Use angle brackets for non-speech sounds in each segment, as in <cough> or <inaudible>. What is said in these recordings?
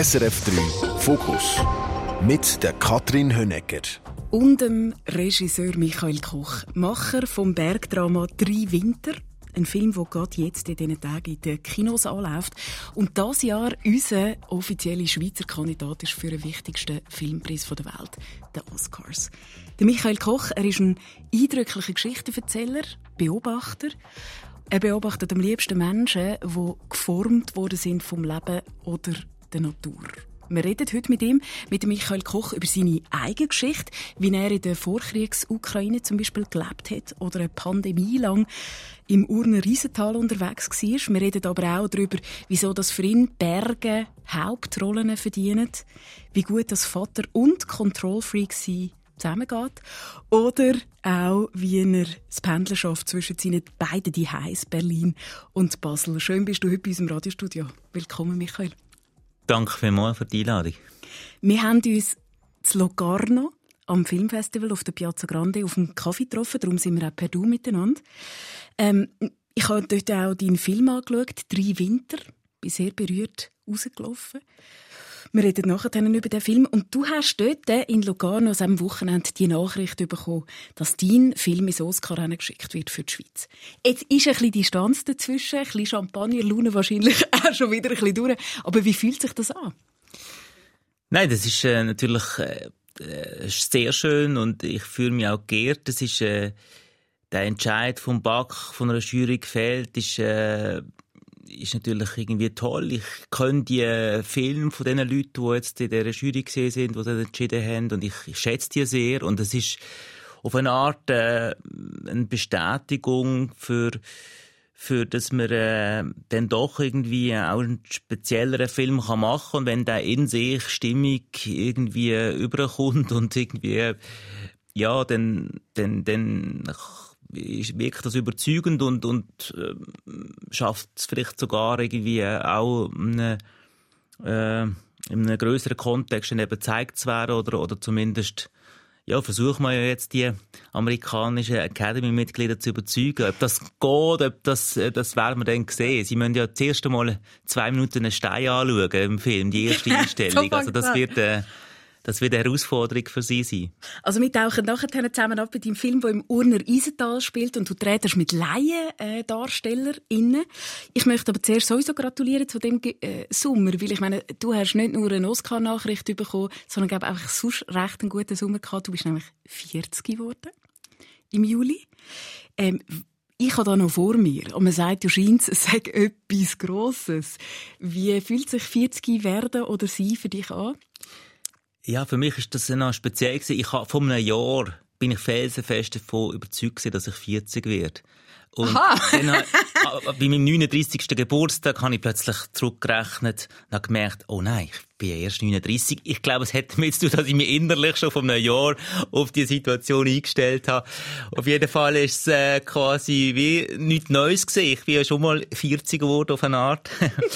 SRF 3 Fokus mit der Katrin Hönecker und dem Regisseur Michael Koch, Macher vom Bergdrama Drei Winter. Ein Film, der gerade jetzt in diesen Tagen in den Kinos anläuft. Und das Jahr unser offizieller Schweizer Kandidat ist für den wichtigsten Filmpreis der Welt, den Oscars. Der Michael Koch, er ist ein eindrücklicher Geschichtenverzähler, Beobachter. Er beobachtet am liebsten Menschen, die geformt worden sind vom Leben oder der Natur. Wir reden heute mit ihm, mit Michael Koch, über seine eigene Geschichte, wie er in der Vorkriegs-Ukraine zum Beispiel gelebt hat oder eine Pandemie lang im Urner Riesental unterwegs war. Wir reden aber auch darüber, wieso das für ihn Berge Hauptrollen verdienen, wie gut das Vater und Kontrollfreak sein zusammengeht. Oder auch, wie er das Pendler schafft zwischen seinen beiden Diheiß, Berlin und Basel. Schön bist du heute bei unserem Radiostudio. Willkommen, Michael. Danke vielmals für die Einladung. Wir haben uns zu Locarno am Filmfestival auf der Piazza Grande auf dem Kaffee getroffen. Darum sind wir auch per Du miteinander. Ähm, ich habe dort auch deinen Film angeschaut, «Drei Winter». Bin sehr berührt rausgelaufen. Wir reden nachher über den Film. Und du hast dort in Locarno am Wochenende die Nachricht bekommen, dass dein Film ins Oscar geschickt wird für die Schweiz. Jetzt ist ein bisschen Distanz dazwischen, ein bisschen Champagner-Laune wahrscheinlich <laughs> auch schon wieder ein bisschen durch. Aber wie fühlt sich das an? Nein, das ist äh, natürlich äh, äh sehr schön und ich fühle mich auch geehrt. Das ist äh, der Entscheid vom BAC von einer Jury gefällt, ist äh, ist natürlich irgendwie toll. Ich kenne die Filme von den Leuten, die jetzt in dieser Jury gesehen sind, die das entschieden haben, und ich, ich schätze die sehr. Und es ist auf eine Art äh, eine Bestätigung für für dass man äh, dann doch irgendwie auch einen spezielleren Film kann machen und wenn der in sich stimmig irgendwie überkommt und irgendwie ja dann dann dann wirkt das überzeugend und, und äh, schafft es vielleicht sogar irgendwie auch eine, äh, in einem größeren Kontext eben gezeigt zu werden oder, oder zumindest ja, versuchen wir ja jetzt die amerikanischen Academy-Mitglieder zu überzeugen. Ob das geht, ob das, äh, das werden wir dann sehen. Sie müssen ja das erste Mal zwei Minuten einen Stein anschauen im Film, die erste <laughs> Einstellung. also das wird, äh, das wird eine Herausforderung für Sie sein. Also wir tauchen nachher zusammen ab mit deinem Film, der im Urner Eisental spielt und du trätst mit LaiendarstellerInnen. Ich möchte aber zuerst sowieso gratulieren zu dem äh, Sommer, weil ich meine, du hast nicht nur eine Oscar-Nachricht bekommen, sondern glaube einfach sonst recht einen guten Sommer gehabt. Du bist nämlich 40 geworden im Juli. Ähm, ich habe da noch vor mir und man sagt, du scheinst, es sei etwas Grosses. Wie fühlt sich 40 werden oder sein für dich an? Ja, für mich ist das noch speziell gewesen. Ich habe vor einem Jahr bin ich felsenfest davon überzeugt dass ich 40 werde. Und Aha. dann, bei meinem 39. Geburtstag habe ich plötzlich zurückgerechnet und habe gemerkt, oh nein, ich bin erst 39. Ich glaube, es hätte damit zu tun, dass ich mich innerlich schon vor einem Jahr auf die Situation eingestellt habe. Auf jeden Fall ist es äh, quasi wie nichts Neues gewesen. Ich bin ja schon mal 40 geworden auf eine Art.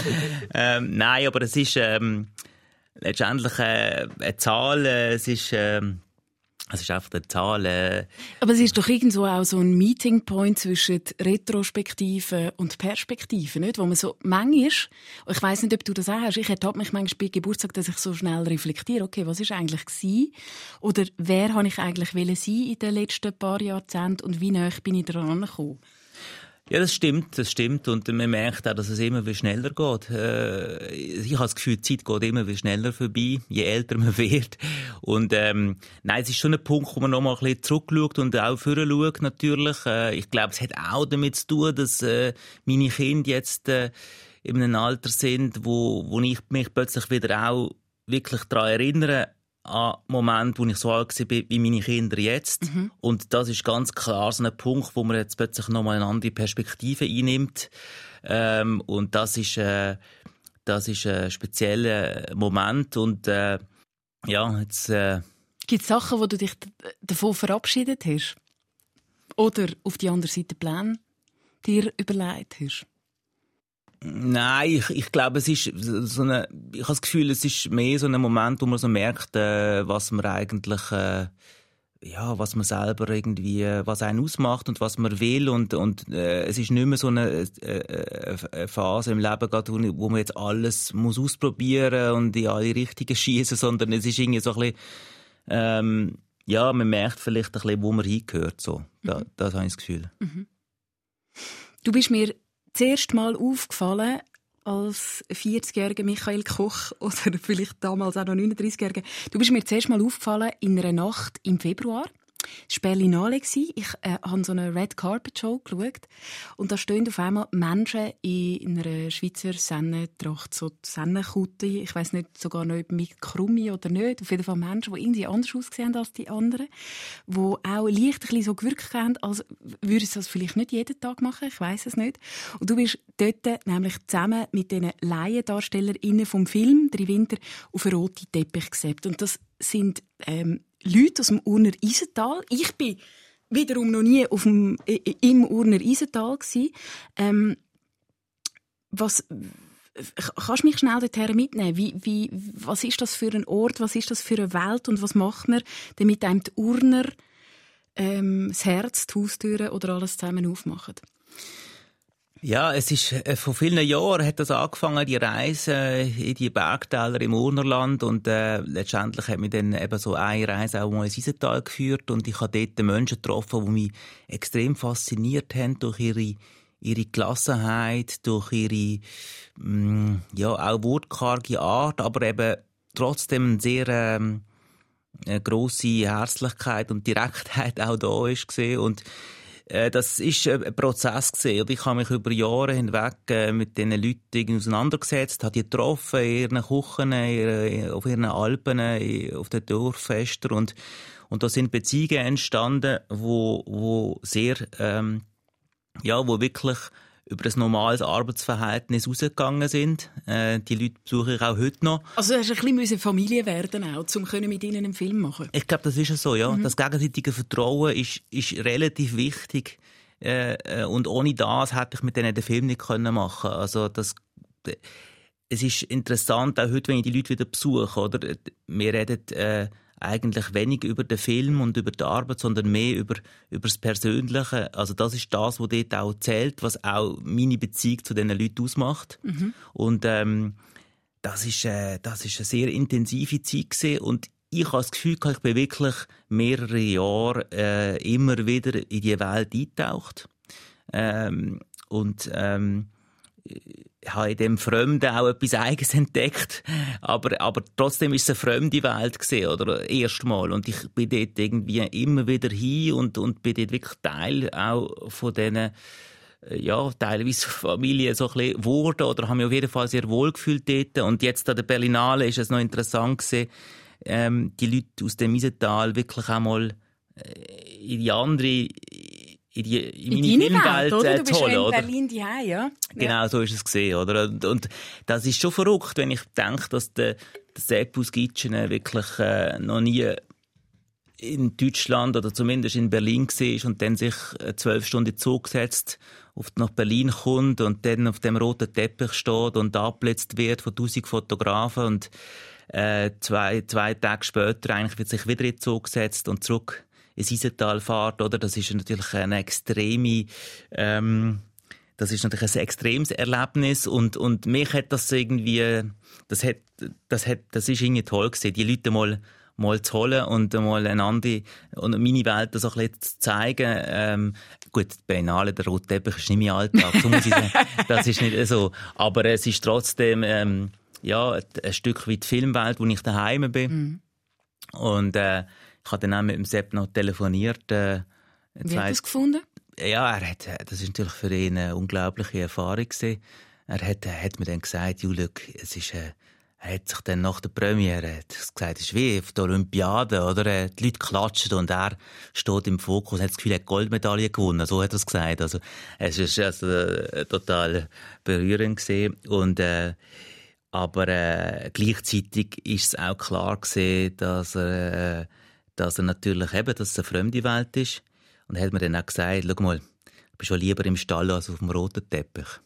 <laughs> ähm, nein, aber es ist... Ähm, letztendlich äh, eine Zahl, äh, es ist... Äh, es ist einfach eine Zahl. Äh. Aber es ist doch irgendwo auch so ein Meeting Point zwischen Retrospektive und Perspektive, nicht? Wo man so manchmal, ich weiß nicht, ob du das auch hast, ich ertappe mich manchmal bei Geburtstag, dass ich so schnell reflektiere, okay, was ist eigentlich gewesen? Oder wer habe ich eigentlich sein in den letzten paar Jahrzehnten und wie nah bin ich daran gekommen? Ja, das stimmt, das stimmt. Und man merkt auch, dass es immer wie schneller geht. Äh, ich habe das Gefühl, die Zeit geht immer wie schneller vorbei, je älter man <laughs> wird. Und ähm, nein, es ist schon ein Punkt, wo man noch mal ein bisschen zurückschaut und auch vorher schaut, natürlich. Äh, ich glaube, es hat auch damit zu tun, dass äh, meine Kinder jetzt äh, in einem Alter sind, wo, wo ich mich plötzlich wieder auch wirklich daran erinnere, an Moment, wo ich so alt war wie meine Kinder jetzt. Mhm. Und das ist ganz klar so ein Punkt, wo man jetzt plötzlich nochmal eine andere Perspektive einnimmt. Ähm, und das ist, äh, das ist ein spezieller Moment. Und äh, ja, jetzt... Äh, Gibt es Sachen, wo du dich davon verabschiedet hast? Oder auf die andere Seite Pläne dir überlegt hast? Nein, ich, ich glaube, es ist so eine, ich habe das Gefühl, es ist mehr so ein Moment, wo man so merkt, äh, was man eigentlich äh, ja, was man selber irgendwie, was einen ausmacht und was man will und, und äh, es ist nicht mehr so eine, äh, eine Phase im Leben, grad, wo man jetzt alles muss ausprobieren und in alle Richtungen schießen, sondern es ist irgendwie so ein bisschen, ähm, ja, man merkt vielleicht ein bisschen, wo man hingehört, so. Da, mhm. Das habe ich das Gefühl. Mhm. Du bist mir zuerst mal aufgefallen als 40-jähriger Michael Koch <laughs> oder vielleicht damals auch noch 39-jähriger. Du bist mir zuerst mal aufgefallen in einer Nacht im Februar. Berlinale. Ich äh, habe so eine Red Carpet Show geschaut. Und da stehen auf einmal Menschen in einer Schweizer Sennentracht, so Sennenkutte. Ich weiß nicht sogar noch mit Krummi oder nicht. Auf jeden Fall Menschen, die irgendwie anders aussehen als die anderen. Die auch leicht ein bisschen so gewirkt haben, als würden sie das vielleicht nicht jeden Tag machen. Ich weiß es nicht. Und du bist dort nämlich zusammen mit den Laiendarstellerinnen vom Film «Drei Winter» auf einen roten Teppich gesäbt. Und das sind ähm, Leute aus dem Urner Isental. Ich bin wiederum noch nie auf dem, im Urner Isental Ähm, was, kannst du mich schnell dorthin mitnehmen? Wie, wie, was ist das für ein Ort? Was ist das für eine Welt? Und was macht man, damit einem die Urner ähm, das Herz, die Haustüren oder alles zusammen aufmachen? Ja, es ist äh, vor vielen Jahren hat das angefangen, die Reise in die Bergtäler im Urnerland und äh, letztendlich hat mich dann eben so eine Reise auch mal ins Isental geführt und ich habe dort Menschen getroffen, die mich extrem fasziniert haben durch ihre ihre Gelassenheit, durch ihre mh, mm, ja auch wortkarge Art, aber eben trotzdem sehr ähm, eine große Herzlichkeit und Direktheit auch da ist gesehen und äh, das ist ein Prozess gesehen. Ich habe mich über Jahre hinweg äh, mit diesen Leuten auseinandergesetzt, habe die getroffen in ihren Kuchen, auf ihren Alpen, auf den Dorffesten und und da sind Beziehungen entstanden, wo wo sehr ähm, ja, wo wirklich über ein normales Arbeitsverhältnis rausgegangen sind. Äh, die Leute besuche ich auch heute noch. Also hast du ein bisschen Familie werden auch, um mit ihnen einen Film machen Ich glaube, das ist so, ja. Mhm. Das gegenseitige Vertrauen ist, ist relativ wichtig. Äh, äh, und ohne das hätte ich mit denen den Film nicht können machen Also das es ist interessant, auch heute, wenn ich die Leute wieder besuche, oder? Wir reden äh, eigentlich wenig über den Film und über die Arbeit, sondern mehr über, über das Persönliche. Also das ist das, was dort auch zählt, was auch meine Beziehung zu diesen Leuten ausmacht. Mhm. Und ähm, das ist, äh, das ist eine sehr intensive Zeit gewesen. und ich habe das Gefühl, ich bin wirklich mehrere Jahre äh, immer wieder in die Welt eingetaucht. Ähm, und ähm, habe in dem Fremden auch etwas Eigenes <laughs> entdeckt, aber, aber trotzdem ist es eine fremde Welt gesehen oder? Erstmal. Und ich bin dort irgendwie immer wieder hin und und bin dort wirklich Teil auch von diesen äh, ja, teilweise <laughs> Familie so ein geworden oder habe mich auf jeden Fall sehr wohl gefühlt dort. Und jetzt an der Berlinale ist es noch interessant gewesen, ähm, die Leute aus dem Isental wirklich einmal äh, in die andere in, die, in meine in Filmwelt oder? Du bist holen, in Berlin die ja? Genau, so ist es gesehen, oder? Und, und, das ist schon verrückt, wenn ich denke, dass der, der Seppus Gitschene wirklich äh, noch nie in Deutschland oder zumindest in Berlin war und dann sich äh, zwölf Stunden Zug setzt, auf, nach Berlin kommt und dann auf dem roten Teppich steht und abgeblitzt wird von tausend Fotografen und äh, zwei, zwei Tage später eigentlich wird sich wieder in den Zug gesetzt und zurück ins Isental fährt, oder? Das ist natürlich eine extreme, ähm, das ist natürlich ein extremes Erlebnis und, und mich hat das irgendwie, das hat, das hat, das ist irgendwie toll gewesen, die Leute mal mal zu holen und mal einander und meine Welt so ein bisschen zu zeigen. Ähm, gut, die Biennale, der rote Teppich ist nicht mein Alltag, so muss ich sagen. <laughs> das ist nicht so. Aber es ist trotzdem, ähm, ja, ein Stück weit Filmwelt, wo ich daheim bin. Mhm. Und, äh, ich habe dann auch mit dem Sepp noch telefoniert. Äh, Wie hat er es gefunden? Ja, er hat, das ist natürlich für ihn eine unglaubliche Erfahrung gewesen. Er hat, er hat mir dann gesagt, Juliuk, es ist, äh, er hat sich dann nach der Premiere gesagt, es ist wie auf der Olympiade, oder? Äh, die Leute klatschen und er steht im Fokus, hat das Gefühl, er hat Goldmedaille gewonnen. So hat er es gesagt. Also, es ist also, äh, total berührend gewesen. Und, äh, aber, äh, gleichzeitig ist es auch klar gewesen, dass er, äh, dass er natürlich eben, dass es eine fremde Welt ist. Und er hat mir dann auch gesagt, schau mal, du bist schon lieber im Stall als auf dem roten Teppich.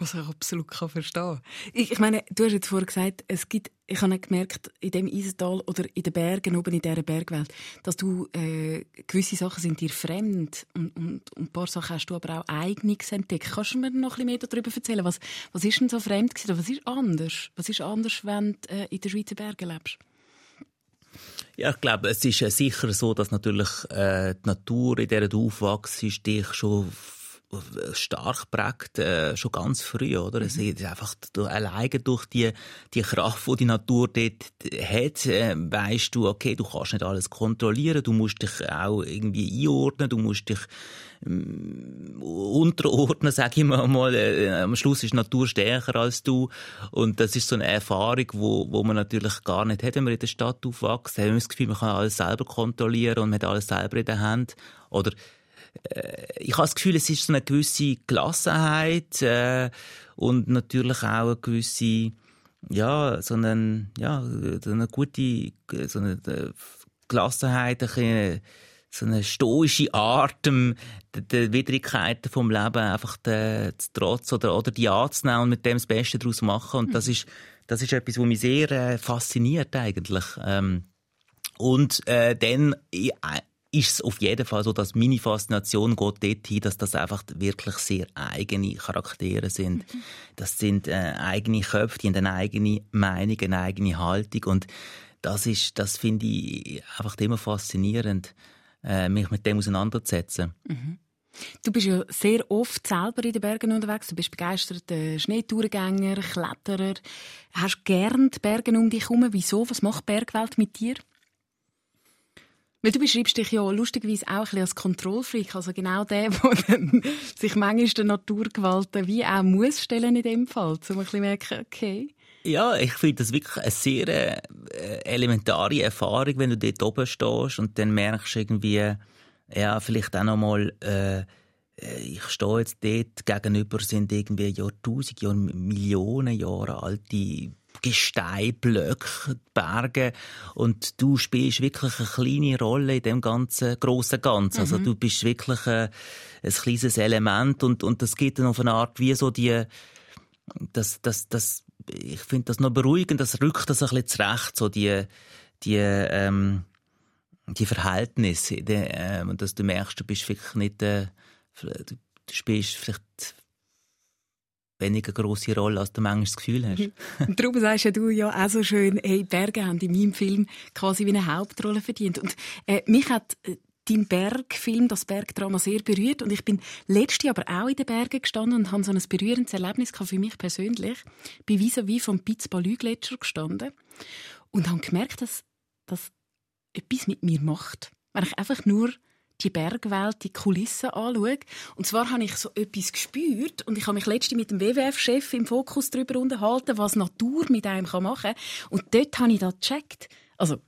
Was ich absolut kann verstehen ich, ich meine, du hast jetzt vorhin gesagt, es gibt, ich habe gemerkt, in dem Eisental oder in den Bergen, oben in dieser Bergwelt, dass du, äh, gewisse Sachen sind dir fremd und, und, und ein paar Sachen hast du aber auch eigenes entdeckt. Kannst du mir noch ein bisschen mehr darüber erzählen? Was, was ist denn so fremd gewesen? Was ist anders? Was ist anders, wenn du äh, in den Schweizer Bergen lebst? Ja, ich glaube, es ist sicher so, dass natürlich äh, die Natur, in der du aufwachst, dich schon stark prägt, äh, schon ganz früh, oder? Mhm. Es ist einfach du, alleine durch die, die Kraft, die die Natur dort hat, äh, weißt du, okay, du kannst nicht alles kontrollieren, du musst dich auch irgendwie einordnen, du musst dich unterordnen, sage ich mal. Äh, am Schluss ist Natur stärker als du und das ist so eine Erfahrung, wo, wo man natürlich gar nicht hat, wenn man in der Stadt aufwächst. Da haben wir das Gefühl, man kann alles selber kontrollieren und man hat alles selber in der Hand. Oder äh, ich habe das Gefühl, es ist so eine gewisse Gelassenheit äh, und natürlich auch eine gewisse ja, so eine, ja, so eine gute so eine äh, Gelassenheit, eine, so eine stoische Art, dem, den Widrigkeiten vom Leben einfach den, zu trotz oder, oder die anzunehmen und mit dem das Beste daraus machen. Und das ist, das ist etwas, was mich sehr äh, fasziniert eigentlich. Ähm, und äh, dann ist es auf jeden Fall so, dass meine Faszination geht dorthin, dass das einfach wirklich sehr eigene Charaktere sind. Mhm. Das sind äh, eigene Köpfe, die haben eine eigene Meinung, eine eigene Haltung und das ist, das finde ich einfach immer faszinierend, äh, mich mit dem auseinanderzusetzen. Mhm. Du bist ja sehr oft selber in den Bergen unterwegs. Du bist begeisterter Schneetourengänger, Kletterer. Hast gern die Berge um dich herum. Wieso? Was macht die Bergwelt mit dir? Weil du beschreibst dich ja lustigerweise auch ein bisschen als Kontrollfreak, also genau der, <laughs> der sich manchmal der Naturgewalten wie auch muss stellen in dem Fall, um ein bisschen merken, okay. Ja, ich finde das wirklich eine sehr äh, elementare Erfahrung, wenn du dort oben stehst und dann merkst irgendwie, ja, vielleicht auch nochmal, äh, äh, ich stehe jetzt dort, gegenüber sind irgendwie Jahrtausende, Jahr, Millionen Jahre alte Gesteinblöcke, Berge und du spielst wirklich eine kleine Rolle in dem ganzen grossen Ganzen. Also mhm. Also du bist wirklich ein, ein kleines Element und, und das geht dann auf eine Art wie so die, das, das, das, ich finde das noch beruhigend, das rückt das ein bisschen zurecht, so die, die, ähm, die Verhältnisse, die, ähm, dass du merkst, du bist wirklich nicht, äh, du spielst vielleicht weniger große Rolle, als du manchmal das Gefühl hast. <laughs> Und darum sagst du ja auch so schön, hey, Berge haben in meinem Film quasi wie eine Hauptrolle verdient. Und äh, mich hat äh, dein Bergfilm, das Bergdrama, sehr berührt. Und ich bin letztes Jahr aber auch in den Bergen gestanden und habe so ein berührendes Erlebnis für mich persönlich. Ich bin vis-à-vis vom Piz-Balü-Gletscher gestanden und habe gemerkt, dass das etwas mit mir macht. Wenn ich einfach nur die Bergwelt, die Kulissen anschaue. Und zwar habe ich so etwas gespürt und ich habe mich letztens mit dem WWF-Chef im Fokus darüber unterhalten, was Natur mit einem machen kann. Und dort habe ich das gecheckt. Also,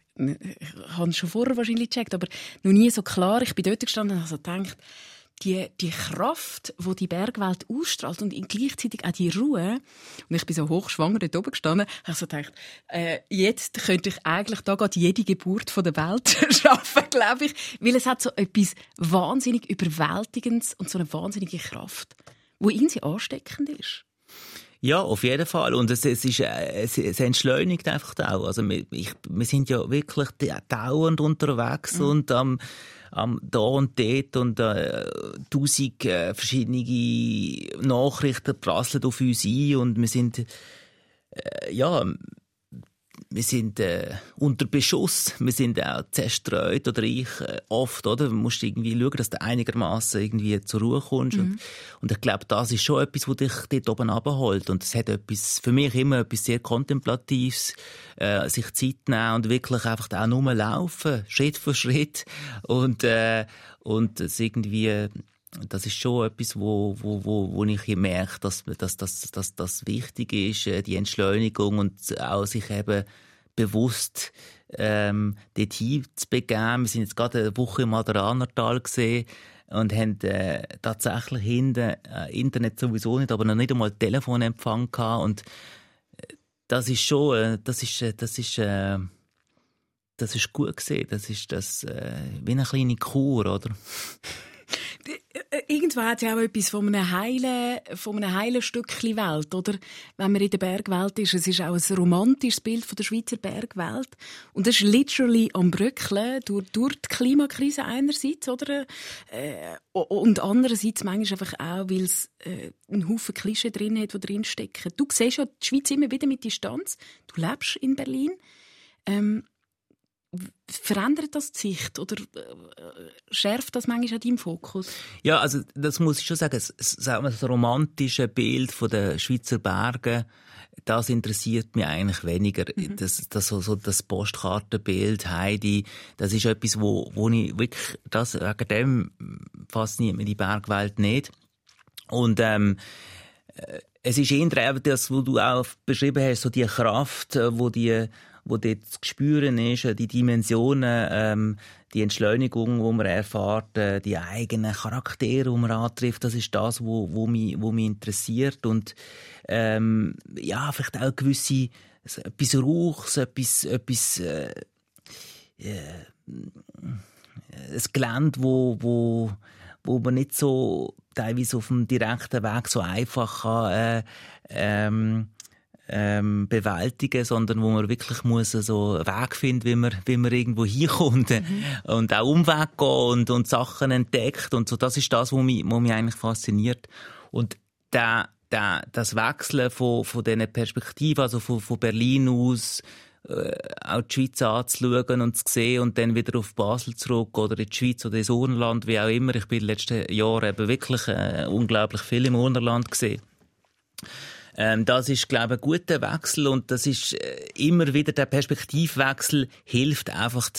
habe es schon vorher wahrscheinlich gecheckt, aber noch nie so klar. Ich bin dort gestanden und habe gedacht, die, die Kraft, die die Bergwelt ausstrahlt und gleichzeitig auch die Ruhe. Und ich bin so hochschwanger dort oben gestanden, habe so gedacht, äh, jetzt könnte ich eigentlich da gerade jede Geburt von der Welt <laughs> schaffen, glaube ich, weil es hat so etwas wahnsinnig Überwältigendes und so eine wahnsinnige Kraft, wo irgendwie ansteckend ist. Ja, auf jeden Fall. Und es, es, ist, äh, es, es entschleunigt einfach auch. Also wir, ich, wir sind ja wirklich dauernd unterwegs mhm. und am, am da und dort und äh, tausend äh, verschiedene Nachrichten prasseln auf uns ein und wir sind äh, ja wir sind äh, unter Beschuss, wir sind auch zerstreut oder ich äh, oft, oder? Du musst irgendwie schauen, dass du einigermaßen irgendwie zur Ruhe kommst. Mhm. Und, und ich glaube, das ist schon etwas, was dich dort oben abholt. Und es hat etwas, für mich immer etwas sehr Kontemplatives, äh, sich Zeit nehmen und wirklich einfach auch nur laufen, Schritt für Schritt. Und, äh, und es irgendwie, das ist schon etwas, wo, wo, wo, wo ich merke, dass, dass, dass, dass das wichtig ist, äh, die Entschleunigung und auch sich eben bewusst ähm, dorthin zu begeben. Wir sind jetzt gerade eine Woche im Maderanertal gesehen und haben äh, tatsächlich hinten äh, Internet sowieso nicht, aber noch nicht einmal Telefonempfang gehabt und äh, das ist schon, äh, das ist, äh, das ist, äh, das ist gut gesehen. Das ist das äh, wie eine kleine Kur, oder? Irgendwann hat ja auch etwas von einem heilen, von einem heilen Stückchen Welt, oder? Wenn man in der Bergwelt ist, es ist auch ein romantisches Bild von der Schweizer Bergwelt. Und das ist literally am Bröckeln durch, durch die Klimakrise einerseits, oder? Äh, und andererseits manchmal einfach auch, weil es äh, einen Haufen Klischee drin hat, die drin stecken. Du siehst ja die Schweiz immer wieder mit Distanz. Du lebst in Berlin. Ähm, verändert das die Sicht oder äh, schärft das manchmal an deinem Fokus? Ja, also das muss ich schon sagen. Das, das romantische Bild von der Schweizer Berge, das interessiert mich eigentlich weniger. Mhm. Das, das, so, so das Postkartenbild, Heidi, das ist etwas, wo, wo ich wirklich, das, wegen dem fasziniert mich die Bergwelt nicht. Und ähm, äh, es ist eher das, was du auch beschrieben hast, so die Kraft, äh, wo die wo dort zu spüren ist, die Dimensionen, ähm, die Entschleunigung, die man erfährt, äh, die eigenen Charaktere, die man antrifft, das ist das, wo, wo, mich, wo mich interessiert. Und ähm, ja, vielleicht auch gewisse etwas Rauchs, etwas, etwas äh, äh, ein Gelände, wo, wo, wo man nicht so teilweise auf dem direkten Weg so einfach kann, äh, ähm, ähm, bewältigen, sondern wo man wirklich muss so einen Weg finden, wie man, wie man irgendwo hinkommt mhm. <laughs> und auch Umweg geht und, und Sachen entdeckt und so. Das ist das, was mich, was mich eigentlich fasziniert. Und der, der, das Wechseln von, von diesen Perspektiven, also von, von Berlin aus, äh, auch die Schweiz anzuschauen und zu sehen und dann wieder auf Basel zurück oder in die Schweiz oder ins Urnerland, wie auch immer. Ich bin in den letzten Jahren eben wirklich äh, unglaublich viel im Urnerland gesehen. Ähm, das ist, glaube ich, ein guter Wechsel und das ist äh, immer wieder der Perspektivwechsel hilft einfach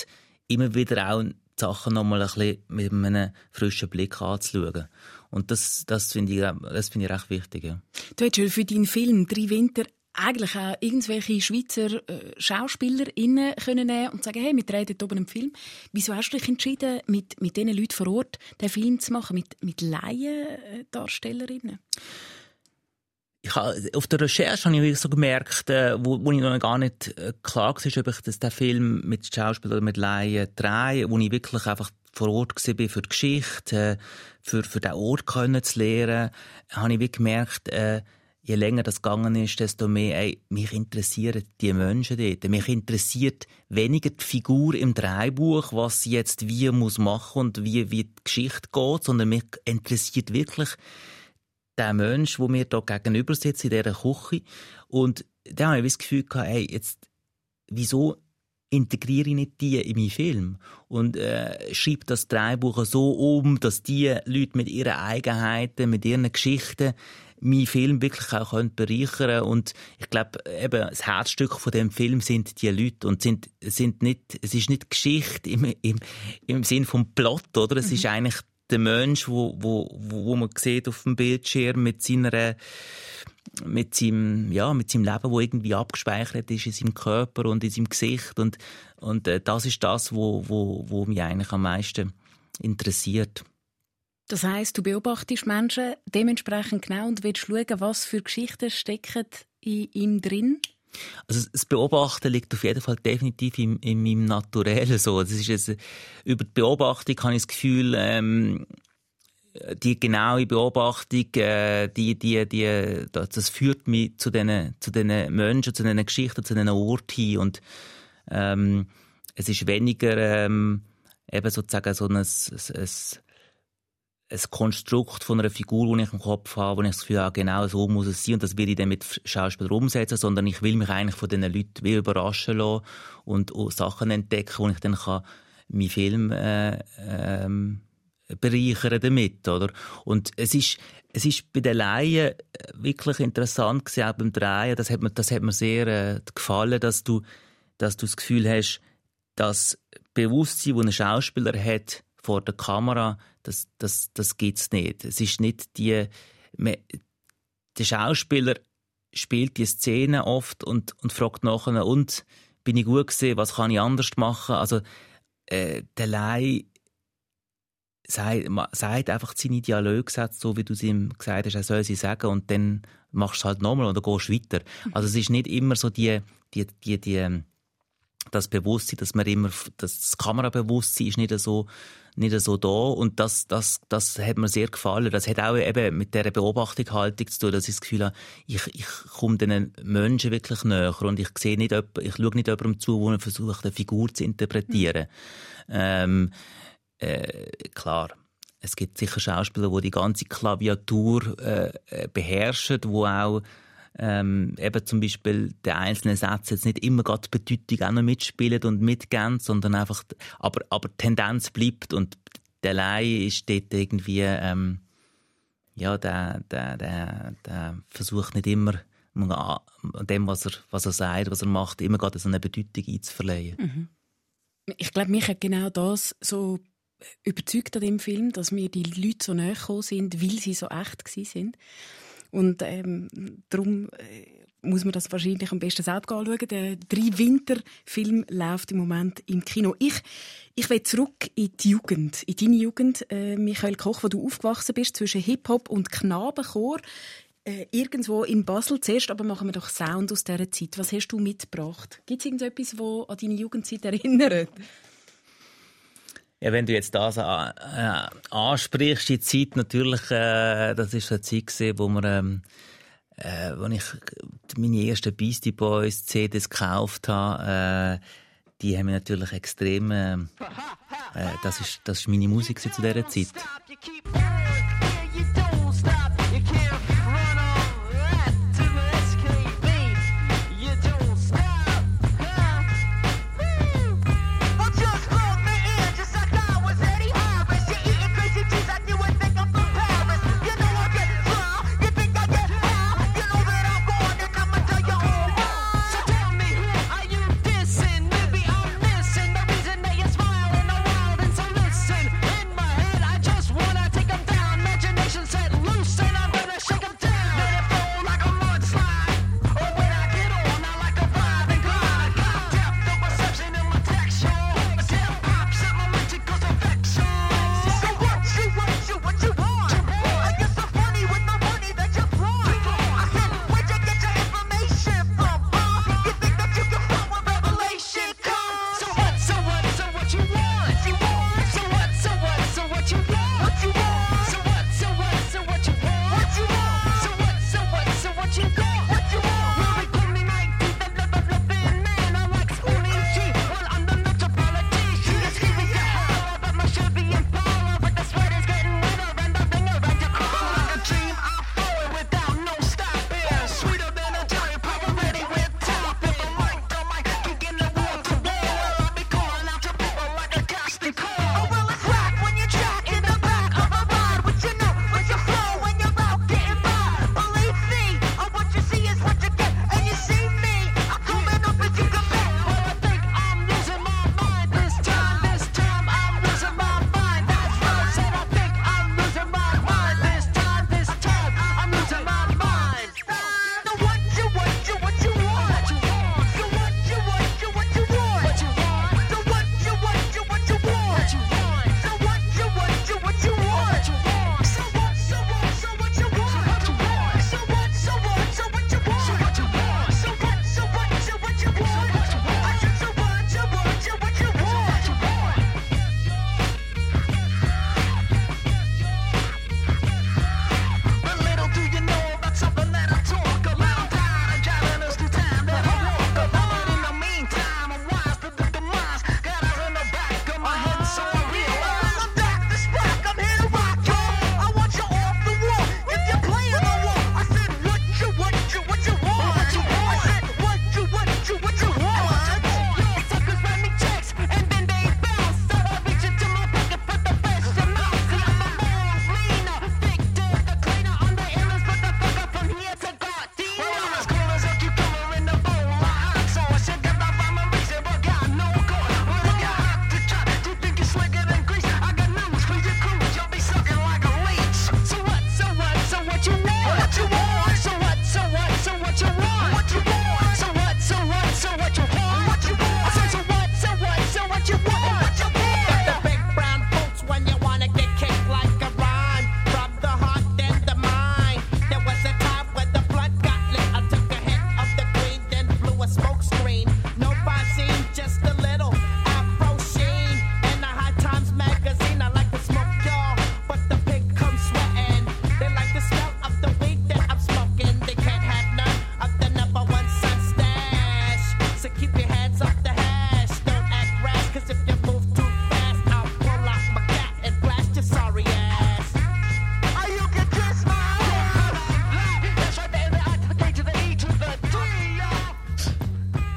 immer wieder auch die Sachen nochmal ein bisschen mit einem frischen Blick anzuschauen. Und das, das finde ich, das finde ich recht wichtig. Ja. Du hättest für deinen Film «Drei Winter» eigentlich auch irgendwelche Schweizer äh, SchauspielerInnen können und sagen, hey, wir drehen dort oben einen Film. Wieso hast du dich entschieden, mit, mit diesen Leuten vor Ort den Film zu machen, mit, mit Laiendarstellerinnen? Ich habe, auf der Recherche habe ich so gemerkt, äh, wo, wo ich noch gar nicht äh, klar war, ob ich das, den Film mit Schauspielern oder mit Laien drehe, wo ich wirklich einfach vor Ort war für die Geschichte, für, für den Ort können zu lernen, habe ich wie gemerkt, äh, je länger das gegangen ist, desto mehr, ey, mich interessieren die Menschen dort. Mich interessiert weniger die Figur im Dreibuch, was sie jetzt wie muss machen und wie, wie die Geschichte geht, sondern mich interessiert wirklich der Mensch, der mir hier gegenüber sitzt in dieser Küche. Und da habe ich das Gefühl gehabt, hey, jetzt, wieso integriere ich nicht die in meinen Film und äh, schreibe das Drehbuch so um, dass die Leute mit ihren Eigenheiten, mit ihren Geschichten meinen Film wirklich auch können bereichern und ich glaube eben das Herzstück von dem Film sind die Leute und sind sind nicht es ist nicht Geschichte im im im Sinn vom Plot oder es mhm. ist eigentlich der Mensch, wo, wo, wo man sieht auf dem Bildschirm mit seiner mit seinem, ja, mit seinem Leben, wo irgendwie abgespeichert ist in seinem Körper und in seinem Gesicht und, und äh, das ist das, wo, wo, wo mich eigentlich am meisten interessiert. Das heißt, du beobachtest Menschen dementsprechend genau und willst schauen, was für Geschichten stecken in ihm drin? Also das Beobachten liegt auf jeden Fall definitiv in, in meinem Naturellen so. Das ist jetzt, über die Beobachtung habe ich das Gefühl, ähm, die genaue Beobachtung, äh, die, die, die, das führt mich zu diesen, zu den Menschen, zu diesen Geschichten, zu diesen Orten hin. Und ähm, es ist weniger ähm, eben sozusagen so ein, ein, ein ein Konstrukt von einer Figur, die ich im Kopf habe, wo ich das Gefühl habe, genau so muss es sein und das will ich dann mit Schauspielern umsetzen, sondern ich will mich eigentlich von diesen Leuten wie überraschen lassen und Sachen entdecken, wo ich dann kann meinen Film äh, ähm, bereichern damit, oder? Und es ist, es ist bei den Laien wirklich interessant gewesen, auch beim Drehen, das hat mir, das hat mir sehr äh, gefallen, dass du, dass du das Gefühl hast, dass Bewusstsein, das ein Schauspieler hat, vor der Kamera, das, das, das gibt's nicht. Es ist nicht die, der Schauspieler spielt die Szene oft und, und fragt nachher, und, bin ich gut gesehen, was kann ich anders machen? Also, äh, der Lai sagt, einfach seine Dialogsätze, so wie du es ihm gesagt hast, er soll sie sagen, und dann machst du es halt nochmal oder gehst weiter. Also, es ist nicht immer so die, die, die, die, das Bewusstsein, dass man immer, das Kamerabewusstsein ist nicht so nicht so da und das, das, das hat mir sehr gefallen. Das hat auch eben mit dieser Beobachtungshaltung zu tun, dass ich das Gefühl habe, ich, ich komme den Menschen wirklich näher und ich sehe nicht, ich schaue nicht jemandem zu, der versucht, eine Figur zu interpretieren. Mhm. Ähm, äh, klar, es gibt sicher Schauspieler, die die ganze Klaviatur äh, äh beherrschen, wo auch ähm, eben zum Beispiel die einzelnen Sätze jetzt nicht immer gerade die Bedeutung auch noch mitspielen und mitgehen, sondern einfach, aber, aber die Tendenz bleibt und der Laie ist dort irgendwie, ähm, ja, der, der, der, der versucht nicht immer, dem, was er, was er sagt, was er macht, immer gerade so eine Bedeutung einzuverleihen. Mhm. Ich glaube, mich hat genau das so überzeugt an dem Film, dass mir die Leute so näher gekommen sind, weil sie so echt sind. Und ähm, darum äh, muss man das wahrscheinlich am besten selbst anschauen. Der drei Winter-Film läuft im Moment im Kino. Ich, ich will zurück in die Jugend, in deine Jugend, äh, Michael Koch, wo du aufgewachsen bist zwischen Hip-Hop und Knabenchor. Äh, irgendwo in Basel. Zuerst aber machen wir doch Sound aus dieser Zeit. Was hast du mitgebracht? Gibt es irgendetwas, das an deine Jugendzeit erinnert? Ja, wenn du jetzt das äh, ansprichst, die Zeit natürlich, äh, das ist eine Zeit gewesen, wo wir, ähm, äh, wo ich meine ersten Beastie Boys CDs gekauft habe, äh, die haben mich natürlich extrem, äh, äh, das ist, das ist meine Musik zu dieser Zeit.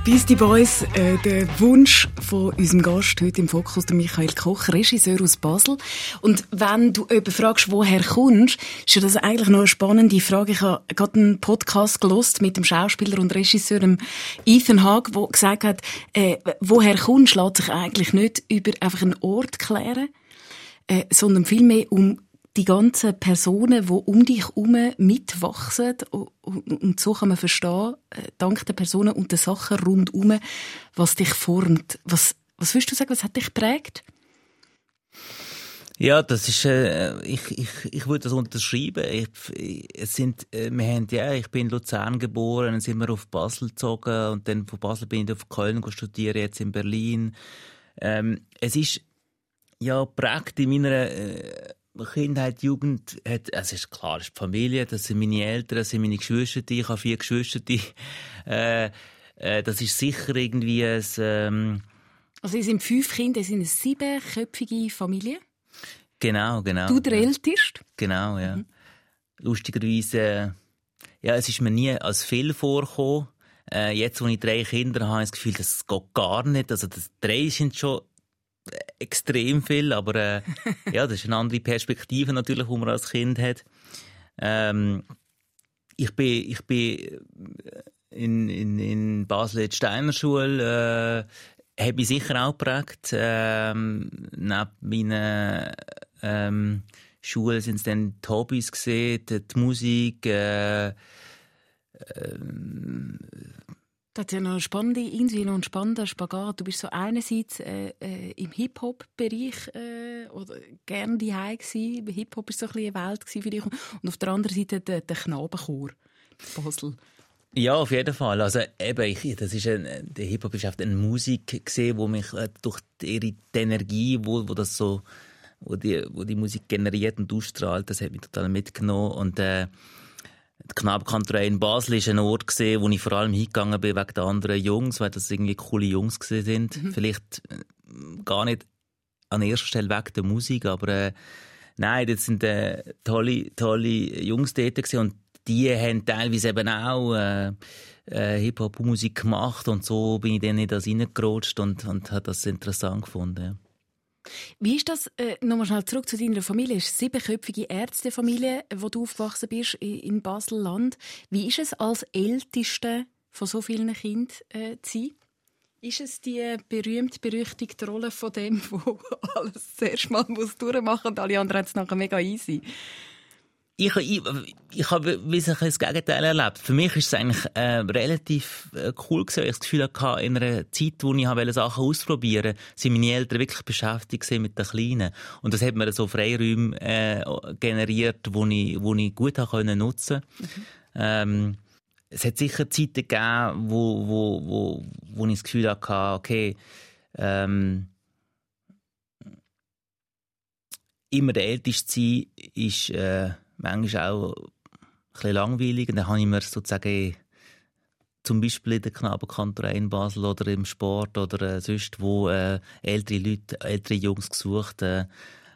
Beastie Boys, äh, der Wunsch von unserem Gast heute im Fokus, der Michael Koch, Regisseur aus Basel. Und wenn du jemanden fragst, woher kommst, ist ja das eigentlich noch eine spannende Frage. Ich habe gerade einen Podcast gelost mit dem Schauspieler und Regisseur Ethan Haag, der gesagt hat, äh, woher kommst, lässt sich eigentlich nicht über einfach einen Ort klären, äh, sondern vielmehr um die ganzen Personen, die um dich herum mitwachsen. Und so kann man verstehen, äh, dank der Personen und der Sachen rundherum, was dich formt. Was, was würdest du sagen, was hat dich geprägt? Ja, das ist, äh, ich, ich, ich würde das unterschreiben. Ich, es sind, äh, wir haben, ja, ich bin in Luzern geboren, dann sind wir auf Basel gezogen und dann von Basel bin ich auf Köln studieren, jetzt in Berlin. Ähm, es ist, ja, prägt in meiner, äh, Kindheit, Jugend hat, es ist klar, es ist die Familie, das sind meine Eltern, das sind meine Geschwister, ich habe vier Geschwister, <laughs> äh, äh, das ist sicher irgendwie ein, ähm, Also, es sind fünf Kinder, es sind eine siebenköpfige Familie? Genau, genau. Du der ja. Älteste? Genau, ja. Mhm. Lustigerweise, ja, es ist mir nie als viel vorgekommen. Äh, jetzt, wo ich drei Kinder habe, habe ich das Gefühl, das geht gar nicht. Also, das, drei sind schon extrem viel, aber äh, <laughs> ja, das ist eine andere Perspektive natürlich, die man als Kind hat. Ähm, ich bin, ich bin in, in, in Basel in Steiner Schule, äh, habe ich sicher auch geprägt. Ähm, neben meinen ähm, Schulen sind es dann die Hobbys gesehen, die, die Musik, äh, ähm, das ist ja noch eine spannende Insel, ein spannender Spagat. Du bist so einerseits äh, äh, im Hip-Hop-Bereich äh, oder gerne die gewesen. Hip-Hop war so ein eine Welt für dich. Und auf der anderen Seite der, der Knabenchor Basel. Ja, auf jeden Fall. Also eben, ich, das ist ein, der Hip-Hop ist einfach eine Musik gesehen, wo mich äh, durch die Energie, wo, wo das so, wo die, wo die Musik generiert und ausstrahlt, das hat mich total mitgenommen und äh, die Knabenkantorei in Basel war ein Ort, gewesen, wo ich vor allem hingegangen bin wegen der anderen Jungs, weil das irgendwie coole Jungs sind. Mhm. Vielleicht äh, gar nicht an erster Stelle wegen der Musik, aber äh, nein, das sind äh, tolle, tolle Jungs dort gewesen und die haben teilweise eben auch äh, äh, Hip-Hop-Musik gemacht und so bin ich dann in das reingerutscht und, und habe das interessant gefunden. Ja. Wie ist das, äh, nochmal schnell zurück zu deiner Familie, ist eine siebenköpfige Ärztefamilie, wo du aufgewachsen bist in Basel-Land. Wie ist es als Älteste von so vielen Kindern äh, zu sein? Ist es die berühmt-berüchtigte Rolle von dem, <laughs> wo alles zuerst mal muss durchmachen und alle anderen haben es nachher mega easy? Ich, ich, ich habe wie sich das Gegenteil erlebt. Für mich ist es eigentlich äh, relativ äh, cool gewesen. Ich das Gefühl hatte, in einer Zeit, wo ich habe Sachen ausprobieren wollte, sind meine Eltern wirklich beschäftigt mit den Kleinen. Und das hat mir so Freiräume äh, generiert, wo ich, wo ich gut habe können nutzen. Mhm. Ähm, es hat sicher Zeiten gegeben, wo, wo, wo, wo ich das Gefühl hatte, okay, ähm, immer der Älteste sein ist, äh, manchmal auch ein bisschen langweilig. Und dann habe ich mir sozusagen zum Beispiel in der Knabenkantorei in Basel oder im Sport oder äh, sonst wo äh, ältere Leute, ältere Jungs gesucht, äh,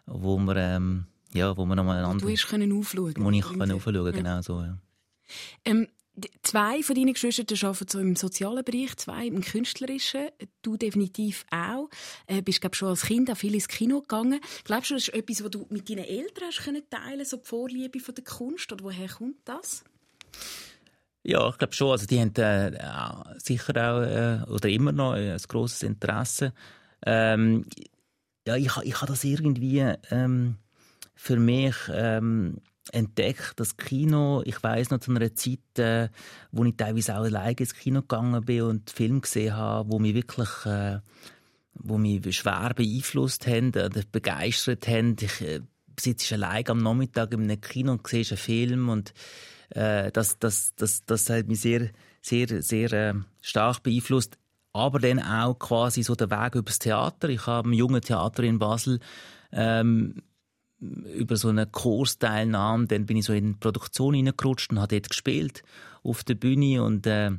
wo man ähm, ja, wo man nochmal einander... Du hast können aufschauen. Wo ich können aufschauen, ja. genau so, ja. Ähm, Zwei von deinen Geschwistern arbeiten so im sozialen Bereich, zwei im künstlerischen. Du definitiv auch. Äh, bist, glaube schon als Kind auch viel ins Kino gegangen. Glaubst du, das ist etwas, was du mit deinen Eltern hast können teilen so die Vorliebe von der Kunst? Oder woher kommt das? Ja, ich glaube schon. Also die haben äh, sicher auch äh, oder immer noch äh, ein grosses Interesse. Ähm, ja, ich, ich habe das irgendwie ähm, für mich ähm, entdeckt, das Kino. Ich weiß noch zu einer Zeit, äh, wo ich teilweise auch alleine ins Kino gegangen bin und Filme gesehen habe, wo mich wirklich, äh, wo mich schwer beeinflusst haben oder begeistert haben. Ich äh, sitze allein am Nachmittag in einem Kino und sehe einen Film und äh, das, das, das, das hat mich sehr, sehr, sehr äh, stark beeinflusst. Aber dann auch quasi so der Weg übers Theater. Ich habe im jungen Theater in Basel ähm, über so eine Kursteilnahme, dann bin ich so in die Produktion hineingerutscht und habe dort gespielt auf der Bühne und äh,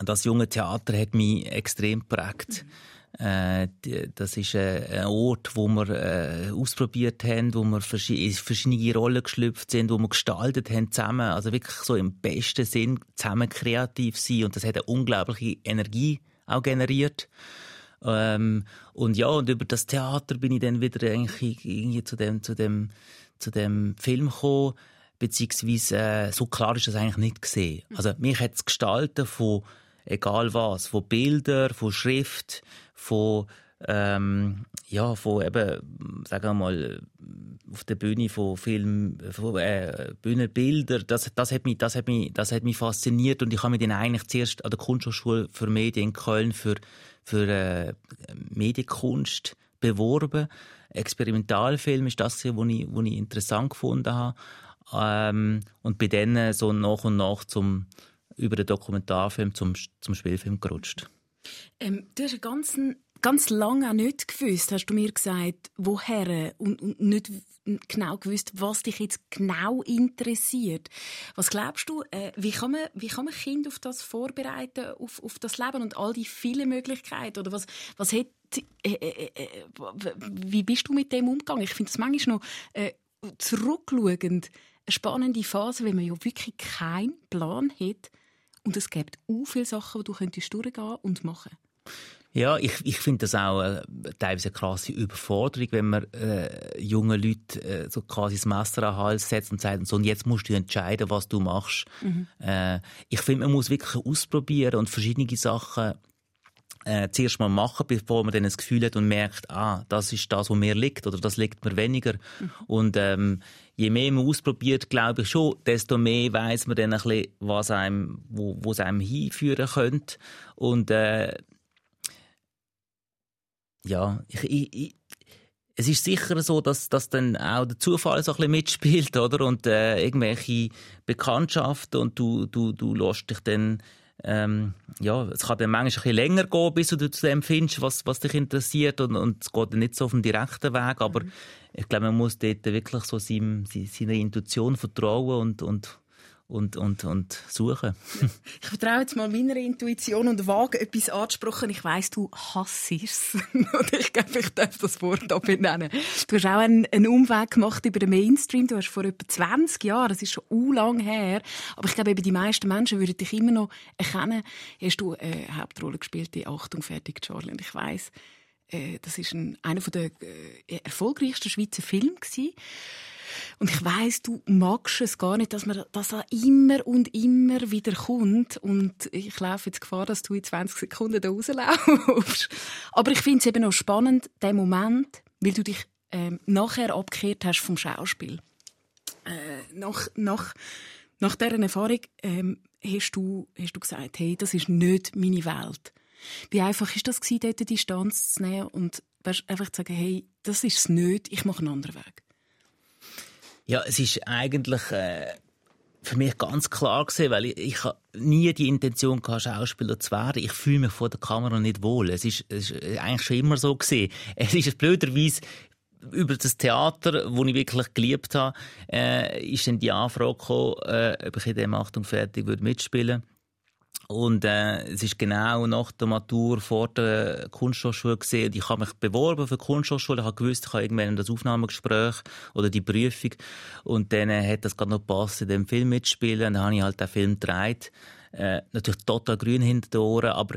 das junge Theater hat mich extrem geprägt. Mhm. Äh, das ist ein Ort, wo wir äh, ausprobiert haben, wo wir in verschiedene Rollen geschlüpft sind, wo wir gestaltet haben zusammen. Also wirklich so im besten Sinn zusammen kreativ sein. Und das hat eine unglaubliche Energie auch generiert. Ähm, und ja, und über das Theater bin ich dann wieder eigentlich irgendwie zu dem, zu dem, zu dem Film gekommen, beziehungsweise äh, so klar ist das eigentlich nicht gesehen. Also mich hat es gestalten von egal was, von Bildern, von Schrift, von ähm, ja, von eben, sagen wir mal, auf der Bühne von Film, von äh, Bühnenbilder, das, das, hat mich, das, hat mich, das hat mich fasziniert und ich habe mich dann eigentlich zuerst an der Kunsthochschule für Medien in Köln für, für äh, Medienkunst beworben. Experimentalfilm ist das, was ich, was ich interessant gefunden habe. Ähm, und bin dann so nach und nach zum, über den Dokumentarfilm zum, zum Spielfilm gerutscht. Ähm, du hast einen ganzen ganz lange auch nicht gewusst, hast du mir gesagt, woher und, und nicht genau gewusst, was dich jetzt genau interessiert. Was glaubst du, äh, wie, kann man, wie kann man Kind auf das vorbereiten, auf, auf das Leben und all die vielen Möglichkeiten? Oder was, was hat, äh, äh, äh wie bist du mit dem umgegangen? Ich finde das manchmal noch äh, zurückschauend eine spannende Phase, wenn man ja wirklich keinen Plan hat und es gibt auch viele Sachen, die du könntest durchgehen und machen ja, ich, ich finde das auch äh, teilweise eine krasse Überforderung, wenn man äh, jungen Leuten äh, so quasi das Messer an den Hals setzt und sagt, so, und jetzt musst du entscheiden, was du machst. Mhm. Äh, ich finde, man muss wirklich ausprobieren und verschiedene Sachen äh, zuerst mal machen, bevor man dann das Gefühl hat und merkt, ah, das ist das, was mir liegt oder das liegt mir weniger. Mhm. Und ähm, je mehr man ausprobiert, glaube ich schon, desto mehr weiß man dann ein bisschen, was einem, wo, wo es einem hinführen könnte. Und äh, ja, ich, ich, ich, es ist sicher so, dass, dass dann auch der Zufall so ein bisschen mitspielt, oder? Und äh, irgendwelche Bekanntschaften und du, du, du lässt dich dann ähm, ja, es kann dann manchmal ein bisschen länger gehen, bis du zu dem findest, was, was dich interessiert und, und es geht dann nicht so auf dem direkten Weg, aber mhm. ich glaube, man muss dort wirklich so seinem, seiner Intuition vertrauen und, und und, und, und suchen. ich vertraue jetzt mal meiner Intuition und wage etwas anzusprechen. Ich weiss, du hasst es. <laughs> und ich glaube, ich darf das Wort hier benennen. Du hast auch einen, einen, Umweg gemacht über den Mainstream. Du hast vor etwa 20 Jahren, das ist schon u lang her, aber ich glaube, eben die meisten Menschen würden dich immer noch erkennen. Hast du eine Hauptrolle gespielt in Achtung, fertig, Charlie. Und ich weiss, äh, das ist ein, einer der äh, erfolgreichsten Schweizer Filme. Und ich weiß, du magst es gar nicht, dass man das immer und immer wieder kommt. Und ich laufe jetzt Gefahr, dass du in 20 Sekunden da rauslaufst. <laughs> Aber ich finde es eben auch spannend, der Moment, weil du dich ähm, nachher abgekehrt hast vom Schauspiel. Äh, nach, nach, nach dieser Erfahrung ähm, hast, du, hast du gesagt, hey, das ist nicht meine Welt. Wie einfach ist das gewesen, dort die Distanz zu nehmen und einfach zu sagen, hey, das ist es nicht, ich mache einen anderen Weg? Ja, es ist eigentlich äh, für mich ganz klar gesehen, weil ich, ich nie die Intention gehabt, Schauspieler zu werden. Ich fühle mich vor der Kamera nicht wohl. Es ist, es ist eigentlich schon immer so gesehen. Es ist blöderweise über das Theater, wo ich wirklich geliebt habe, äh, ist dann die Anfrage gekommen, äh, ob ich in dem Achtung fertig würde mitspielen und äh, es ist genau nach der Matur vor der Kunsthochschule gesehen. Ich habe mich beworben für die Kunsthochschule. Ich habe gewusst, ich habe irgendwann das Aufnahmegespräch oder die Prüfung. Und dann äh, hat das gerade noch gepasst, in dem Film mitspielen. Und dann habe ich halt den Film gedreht. Äh, natürlich total grün hinter den Ohren, aber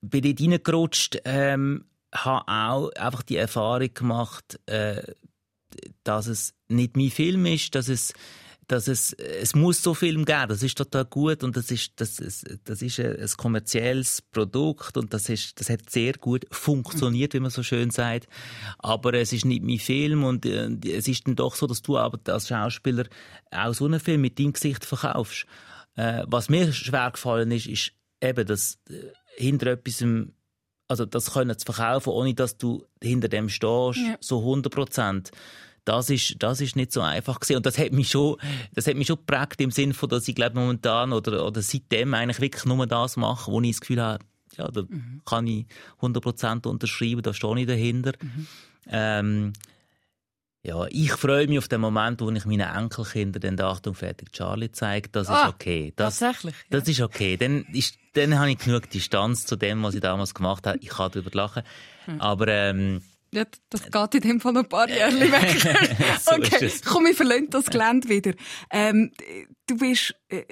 bin dort reingerutscht, ähm, habe auch einfach die Erfahrung gemacht, äh, dass es nicht mein Film ist, dass es dass es, es muss so Film geben, das ist total gut und das ist, das ist, das ist ein, ein kommerzielles Produkt und das ist, das hat sehr gut funktioniert, wie man so schön sagt. Aber es ist nicht mein Film und äh, es ist dann doch so, dass du aber als Schauspieler auch so einen Film mit deinem Gesicht verkaufst. Äh, was mir schwer gefallen ist, ist eben, dass äh, hinter etwas also das können zu verkaufen, ohne dass du hinter dem stehst, ja. so 100 Prozent das ist, das ist nicht so einfach gewesen. Und das hat mich schon, das hat mich schon geprägt im Sinne von, dass ich glaube momentan oder, oder seitdem eigentlich wirklich nur das mache, wo ich das Gefühl habe, ja, da mhm. kann ich 100% unterschreiben, da stehe ich dahinter. Mhm. Ähm, ja, ich freue mich auf den Moment, wo ich meinen Enkelkindern den Achtung fertig Charlie zeige. Das ah, ist okay. Das, tatsächlich. Ja. Das ist okay. Dann, ist, dann habe ich genug Distanz zu dem, was ich damals gemacht habe. Ich kann darüber lachen. Hm. Aber ähm, ja, das geht in dem Fall noch ein paar <laughs> Jahre weg. okay, komm, wir verlassen das Gelände wieder. Ähm, du bist äh,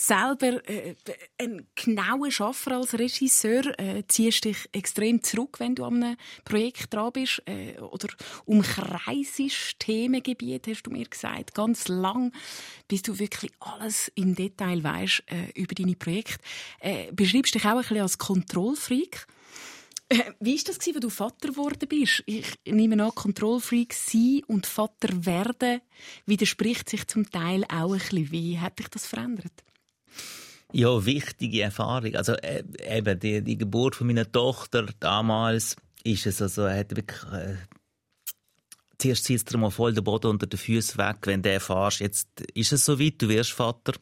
selber äh, ein genauer Schaffer als Regisseur, äh, ziehst dich extrem zurück, wenn du an einem Projekt dran bist äh, oder umkreisest Themengebiet, hast du mir gesagt, ganz lang, bis du wirklich alles im Detail weißt äh, über deine Projekte. Äh, beschreibst dich auch ein bisschen als Kontrollfreak. Äh, wie war das, als du Vater geworden bist? Ich nehme an, Kontrollfreak sein und Vater werden widerspricht sich zum Teil auch ein bisschen. Wie hat dich das verändert? Ja, wichtige Erfahrung. Also äh, eben die, die Geburt von meiner Tochter damals ist es also, hat wirklich äh, zuerst zieht er mal voll den Boden unter den Füßen weg, wenn der erfährst, jetzt ist es soweit, du wirst Vater.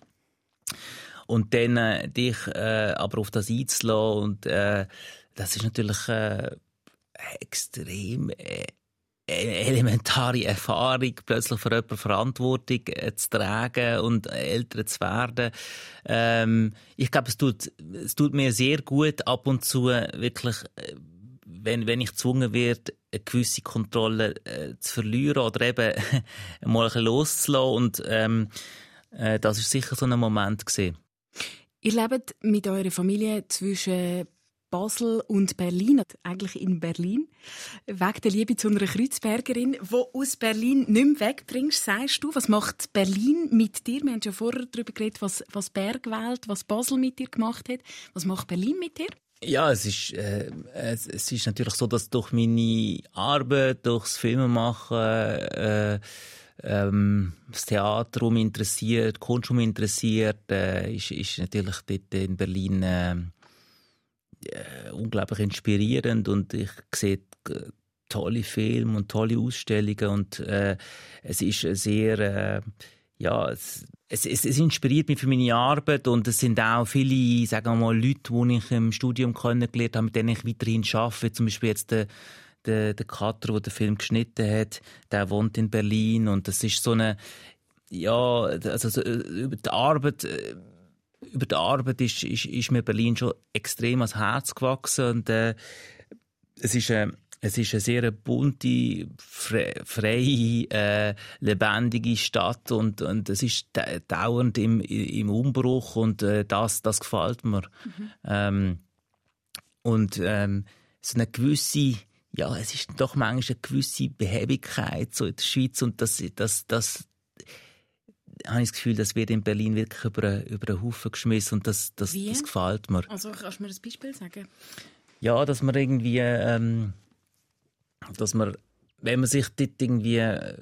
Und dann äh, dich äh, aber auf das einzulassen und äh, das ist natürlich äh, extrem äh, elementare Erfahrung, plötzlich für jemanden Verantwortung äh, zu tragen und älter zu werden. Ähm, ich glaube, es tut, es tut mir sehr gut, ab und zu wirklich, äh, wenn, wenn ich gezwungen werde, eine gewisse Kontrolle äh, zu verlieren oder eben <laughs> mal ein bisschen loszulassen. Und ähm, äh, das ist sicher so ein Moment gewesen. Ihr lebt mit eurer Familie zwischen Basel und Berlin, eigentlich in Berlin, wegen der Liebe zu einer Kreuzbergerin, die aus Berlin nicht mehr wegbringst, sagst du. Was macht Berlin mit dir? Wir haben schon vorher darüber geredet, was, was Bergwelt, was Basel mit dir gemacht hat. Was macht Berlin mit dir? Ja, es ist, äh, es, es, ist natürlich so, dass durch meine Arbeit, durchs Filmemachen, äh, ähm, das Theater um interessiert, Kunst um interessiert, äh, ist, ist natürlich dort in Berlin äh, unglaublich inspirierend und ich sehe tolle Filme und tolle Ausstellungen und äh, es ist sehr äh, ja es, es, es, inspiriert mich für meine Arbeit und es sind auch viele sagen wir mal Leute, die ich im Studium kennengelernt habe, mit denen ich weiterhin arbeite, zum Beispiel jetzt der der, der Kater, der den Film geschnitten hat, der wohnt in Berlin und das ist so eine ja also äh, über die Arbeit äh, über die Arbeit ist, ist, ist mir Berlin schon extrem ans Herz gewachsen und äh, es ist äh, es ist eine sehr bunte, freie, äh, lebendige Stadt und, und es ist dauernd im, im Umbruch und äh, das, das gefällt mir. Mhm. Ähm, und ähm, so eine gewisse, ja, es ist doch manchmal eine gewisse Behebigkeit so in der Schweiz und das, das, das, habe ich das Gefühl, das wird in Berlin wirklich über, über einen Haufen geschmissen und das, das, das gefällt mir. Also kannst du mir ein Beispiel sagen? Ja, dass man irgendwie, ähm, dass man, wenn man sich dort irgendwie, äh,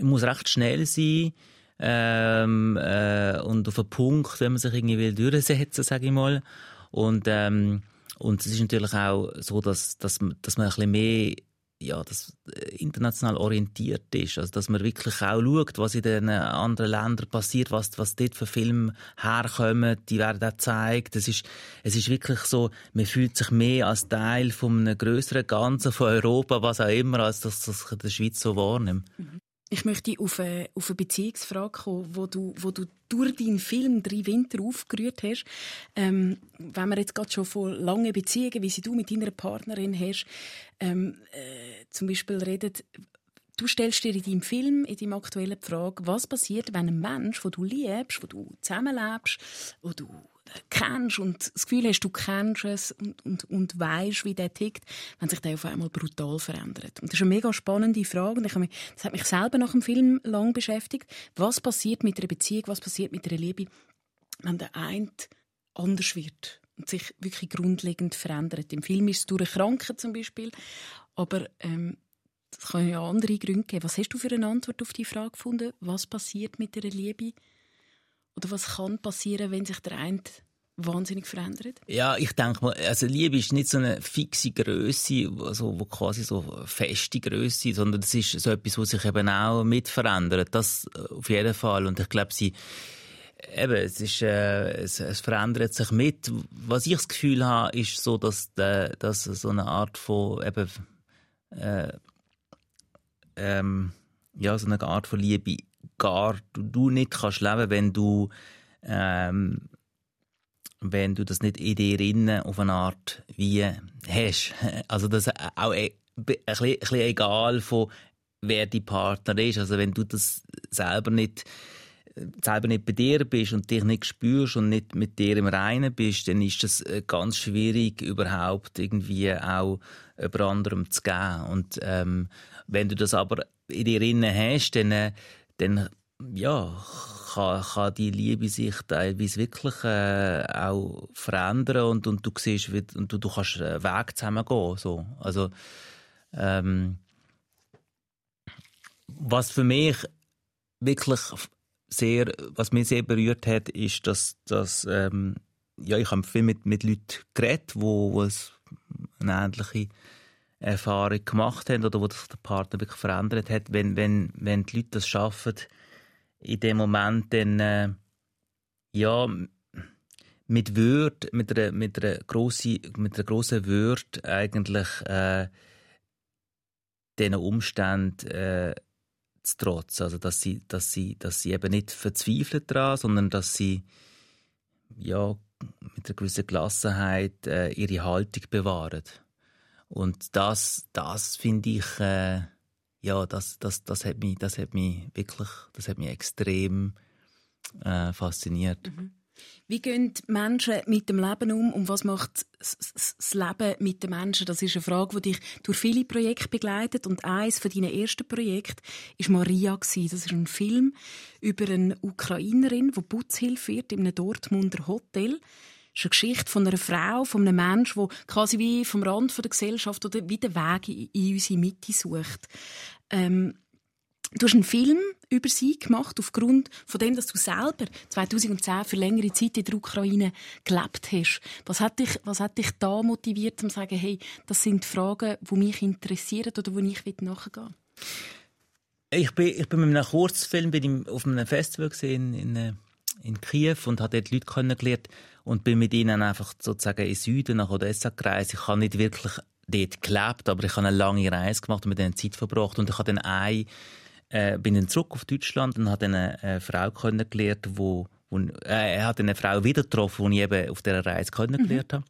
man muss recht schnell sein ähm, äh, und auf einen Punkt, wenn man sich irgendwie will durchsetzen, sage ich mal. Und ähm, und es ist natürlich auch so, dass, dass, dass man ein bisschen mehr ja, das äh, international orientiert ist. Also, dass man wirklich auch schaut, was in den anderen Ländern passiert, was, was dort für Filme herkommen, die werden auch gezeigt. Es ist, es ist wirklich so, man fühlt sich mehr als Teil von einem größeren Ganzen von Europa, was auch immer, als dass das in der Schweiz so wahrnimmt. Mhm. Ich möchte auf eine, auf eine Beziehungsfrage kommen, wo du, wo du durch deinen Film «Drei Winter» aufgerührt hast. Ähm, wenn wir jetzt gerade schon von langen Beziehungen, wie sie du mit deiner Partnerin hast, ähm, äh, zum Beispiel redet, du stellst dir in deinem Film, in deinem aktuellen die Frage, was passiert, wenn ein Mensch, den du liebst, wo du zusammenlebst, wo du kennst und das Gefühl hast, du kennst es und, und, und weißt, wie der tickt, wenn sich der auf einmal brutal verändert. Und das ist eine mega spannende Frage und ich mich, das hat mich selber nach dem Film lang beschäftigt. Was passiert mit einer Beziehung, was passiert mit einer Liebe, wenn der eine anders wird und sich wirklich grundlegend verändert. Im Film ist es durch Krankheit zum Beispiel, aber ähm, es kann ja andere Gründe geben. Was hast du für eine Antwort auf die Frage gefunden? Was passiert mit einer Liebe? Oder was kann passieren, wenn sich der eine wahnsinnig verändert? Ja, ich denke mal, also Liebe ist nicht so eine fixe Größe, also, wo quasi so feste Größe, sondern es ist so etwas, was sich eben auch mit verändert. Das äh, auf jeden Fall. Und ich glaube, sie eben, es ist, äh, es, es, verändert sich mit. Was ich das Gefühl habe, ist so, dass, äh, dass so eine Art von eben, äh, ähm, ja, so eine Art von Liebe gar du, du nicht kannst leben, wenn du ähm, wenn du das nicht in dir innen auf eine Art wie hast. <laughs> Also das auch ein bisschen, ein bisschen egal von wer die Partner ist. Also wenn du das selber nicht selber nicht bei dir bist und dich nicht spürst und nicht mit dir im Reinen bist, dann ist das äh, ganz schwierig, überhaupt irgendwie auch über anderem zu gehen. Und ähm, wenn du das aber in dir innen hast, dann, äh, dann ja, kann, kann die Liebe sich teilweise wirklich äh, auch verändern und, und du siehst, wie, und du, du kannst einen Weg zusammen gehen. So. Also, ähm, was für mich wirklich sehr, was mich sehr berührt hat, ist, dass, dass ähm, ja, ich habe viel mit, mit Leuten geredet, wo, wo es eine ähnliche Erfahrung gemacht haben oder wo sich der Partner wirklich verändert hat. Wenn, wenn, wenn die Leute das schaffen, in dem Moment dann äh, ja mit Würde, mit einer, mit einer grossen, mit einer grossen Würde eigentlich äh, diesen Umständen äh, zu trotzen. Also, dass sie, dass sie, dass sie eben nicht verzweifeln daran, sondern dass sie ja, mit einer gewissen Gelassenheit äh, ihre Haltung bewahren. Und das, das finde ich, äh, ja, das, das, das, hat mich, das hat mich wirklich, das hat mich extrem äh, fasziniert. Mhm. Wie gehen Menschen mit dem Leben um und was macht das Leben mit den Menschen? Das ist eine Frage, die dich durch viele Projekte begleitet und eines von deinen ersten Projekten ist Maria Das ist ein Film über eine Ukrainerin, die Putzhilfe wird in einem Dortmunder Hotel. Ist eine Geschichte von einer Frau, von einem Menschen, der quasi wie vom Rand der Gesellschaft oder wie den Weg in unsere Mitte sucht. Ähm, Du hast einen Film über sie gemacht, aufgrund von dem, dass du selber 2010 für längere Zeit in der Ukraine gelebt hast. Was hat dich, was hat dich da motiviert, um zu sagen, hey, das sind Fragen, die mich interessieren oder wo ich nachgehen will? Ich bin, ich bin mit einem Kurzfilm bin ich auf einem Festival in, in, in Kiew und habe dort Leute kennengelernt und bin mit ihnen einfach sozusagen in Süden nach Odessa gereist. Ich habe nicht wirklich dort gelebt, aber ich habe eine lange Reise gemacht und mit ihnen Zeit verbracht und ich habe dann eine äh, bin dann zurück auf Deutschland und habe eine äh, Frau kennengelernt, wo, wo äh, er hat eine Frau wieder getroffen, die ich eben auf dieser Reise kennengelernt mhm. habe.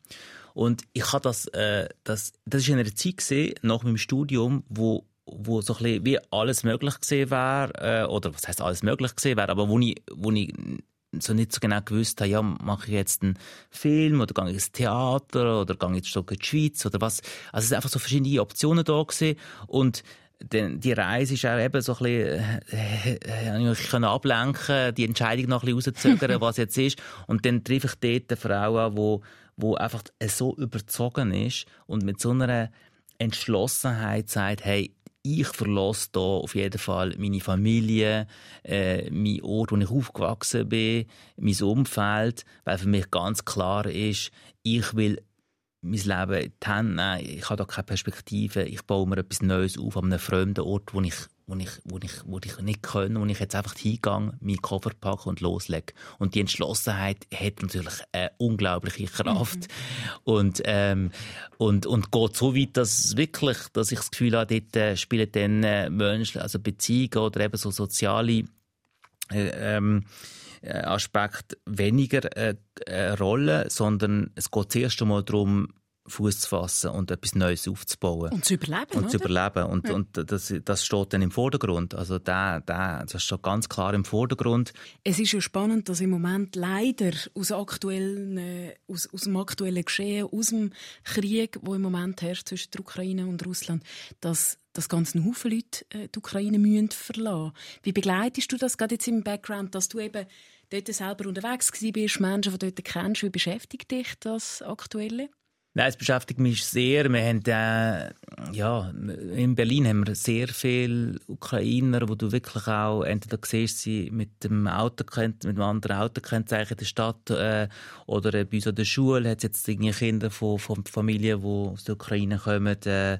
Und ich habe das, äh, das, das ist in einer Zeit gesehen, nach meinem Studium, wo wo so ein bisschen wie alles möglich gesehen wäre, äh, oder was heißt alles möglich gesehen wäre, aber wo ich, wo ich so nicht so genau gewusst habe, ja, mache ich jetzt einen Film oder gehe ich ins Theater oder gehe ich jetzt in die Schweiz oder was. Also es sind einfach so verschiedene Optionen da gewesen. und die Reise ist auch eben so ein bisschen, äh, äh, ich kann ablenken, die Entscheidung noch ein bisschen rauszögern, <laughs> was jetzt ist. Und dann treffe ich dort eine Frau an, wo, wo einfach so überzogen ist und mit so einer Entschlossenheit sagt, hey, ich verlasse hier auf jeden Fall meine Familie, äh, mein Ort, wo ich aufgewachsen bin, mein Umfeld, weil für mich ganz klar ist, ich will mein Leben in die Hände nehmen. Ich habe da keine Perspektive. Ich baue mir etwas Neues auf an einem fremden Ort, wo ich, wo ich, wo ich, wo ich nicht kann, wo ich jetzt einfach hingehe, meinen Koffer packe und loslege. Und die Entschlossenheit hat natürlich eine unglaubliche Kraft. Mhm. Und, ähm, und, und geht so weit, dass wirklich, dass ich das Gefühl habe, dort äh, spielen dann äh, Menschen, also Beziehungen oder eben so soziale, äh, ähm, äh, Aspekt weniger äh, eine Rolle, sondern es geht zuerst einmal darum, Fuß zu fassen und etwas Neues aufzubauen. Und zu überleben. Und zu überleben. Und, ja. und das, das steht dann im Vordergrund. Also der, der, das steht ganz klar im Vordergrund. Es ist ja spannend, dass im Moment leider aus, aktuellen, äh, aus, aus dem aktuellen Geschehen, aus dem Krieg, wo im Moment herrscht zwischen der Ukraine und Russland, dass dass ganz ein Haufen Leute äh, die Ukraine müssen verlassen Wie begleitest du das gerade jetzt im Background, dass du eben dort selber unterwegs bist, Menschen, die dort kennst? Wie beschäftigt dich das Aktuelle? Nein, es beschäftigt mich sehr. Wir haben, äh, ja, in Berlin haben wir sehr viele Ukrainer, wo du wirklich auch entweder siehst sie mit dem Auto mit einem anderen Autokennzeichen der Stadt äh, oder bei uns an der Schule hat es jetzt Kinder von, von Familien, die aus der Ukraine kommen. Äh,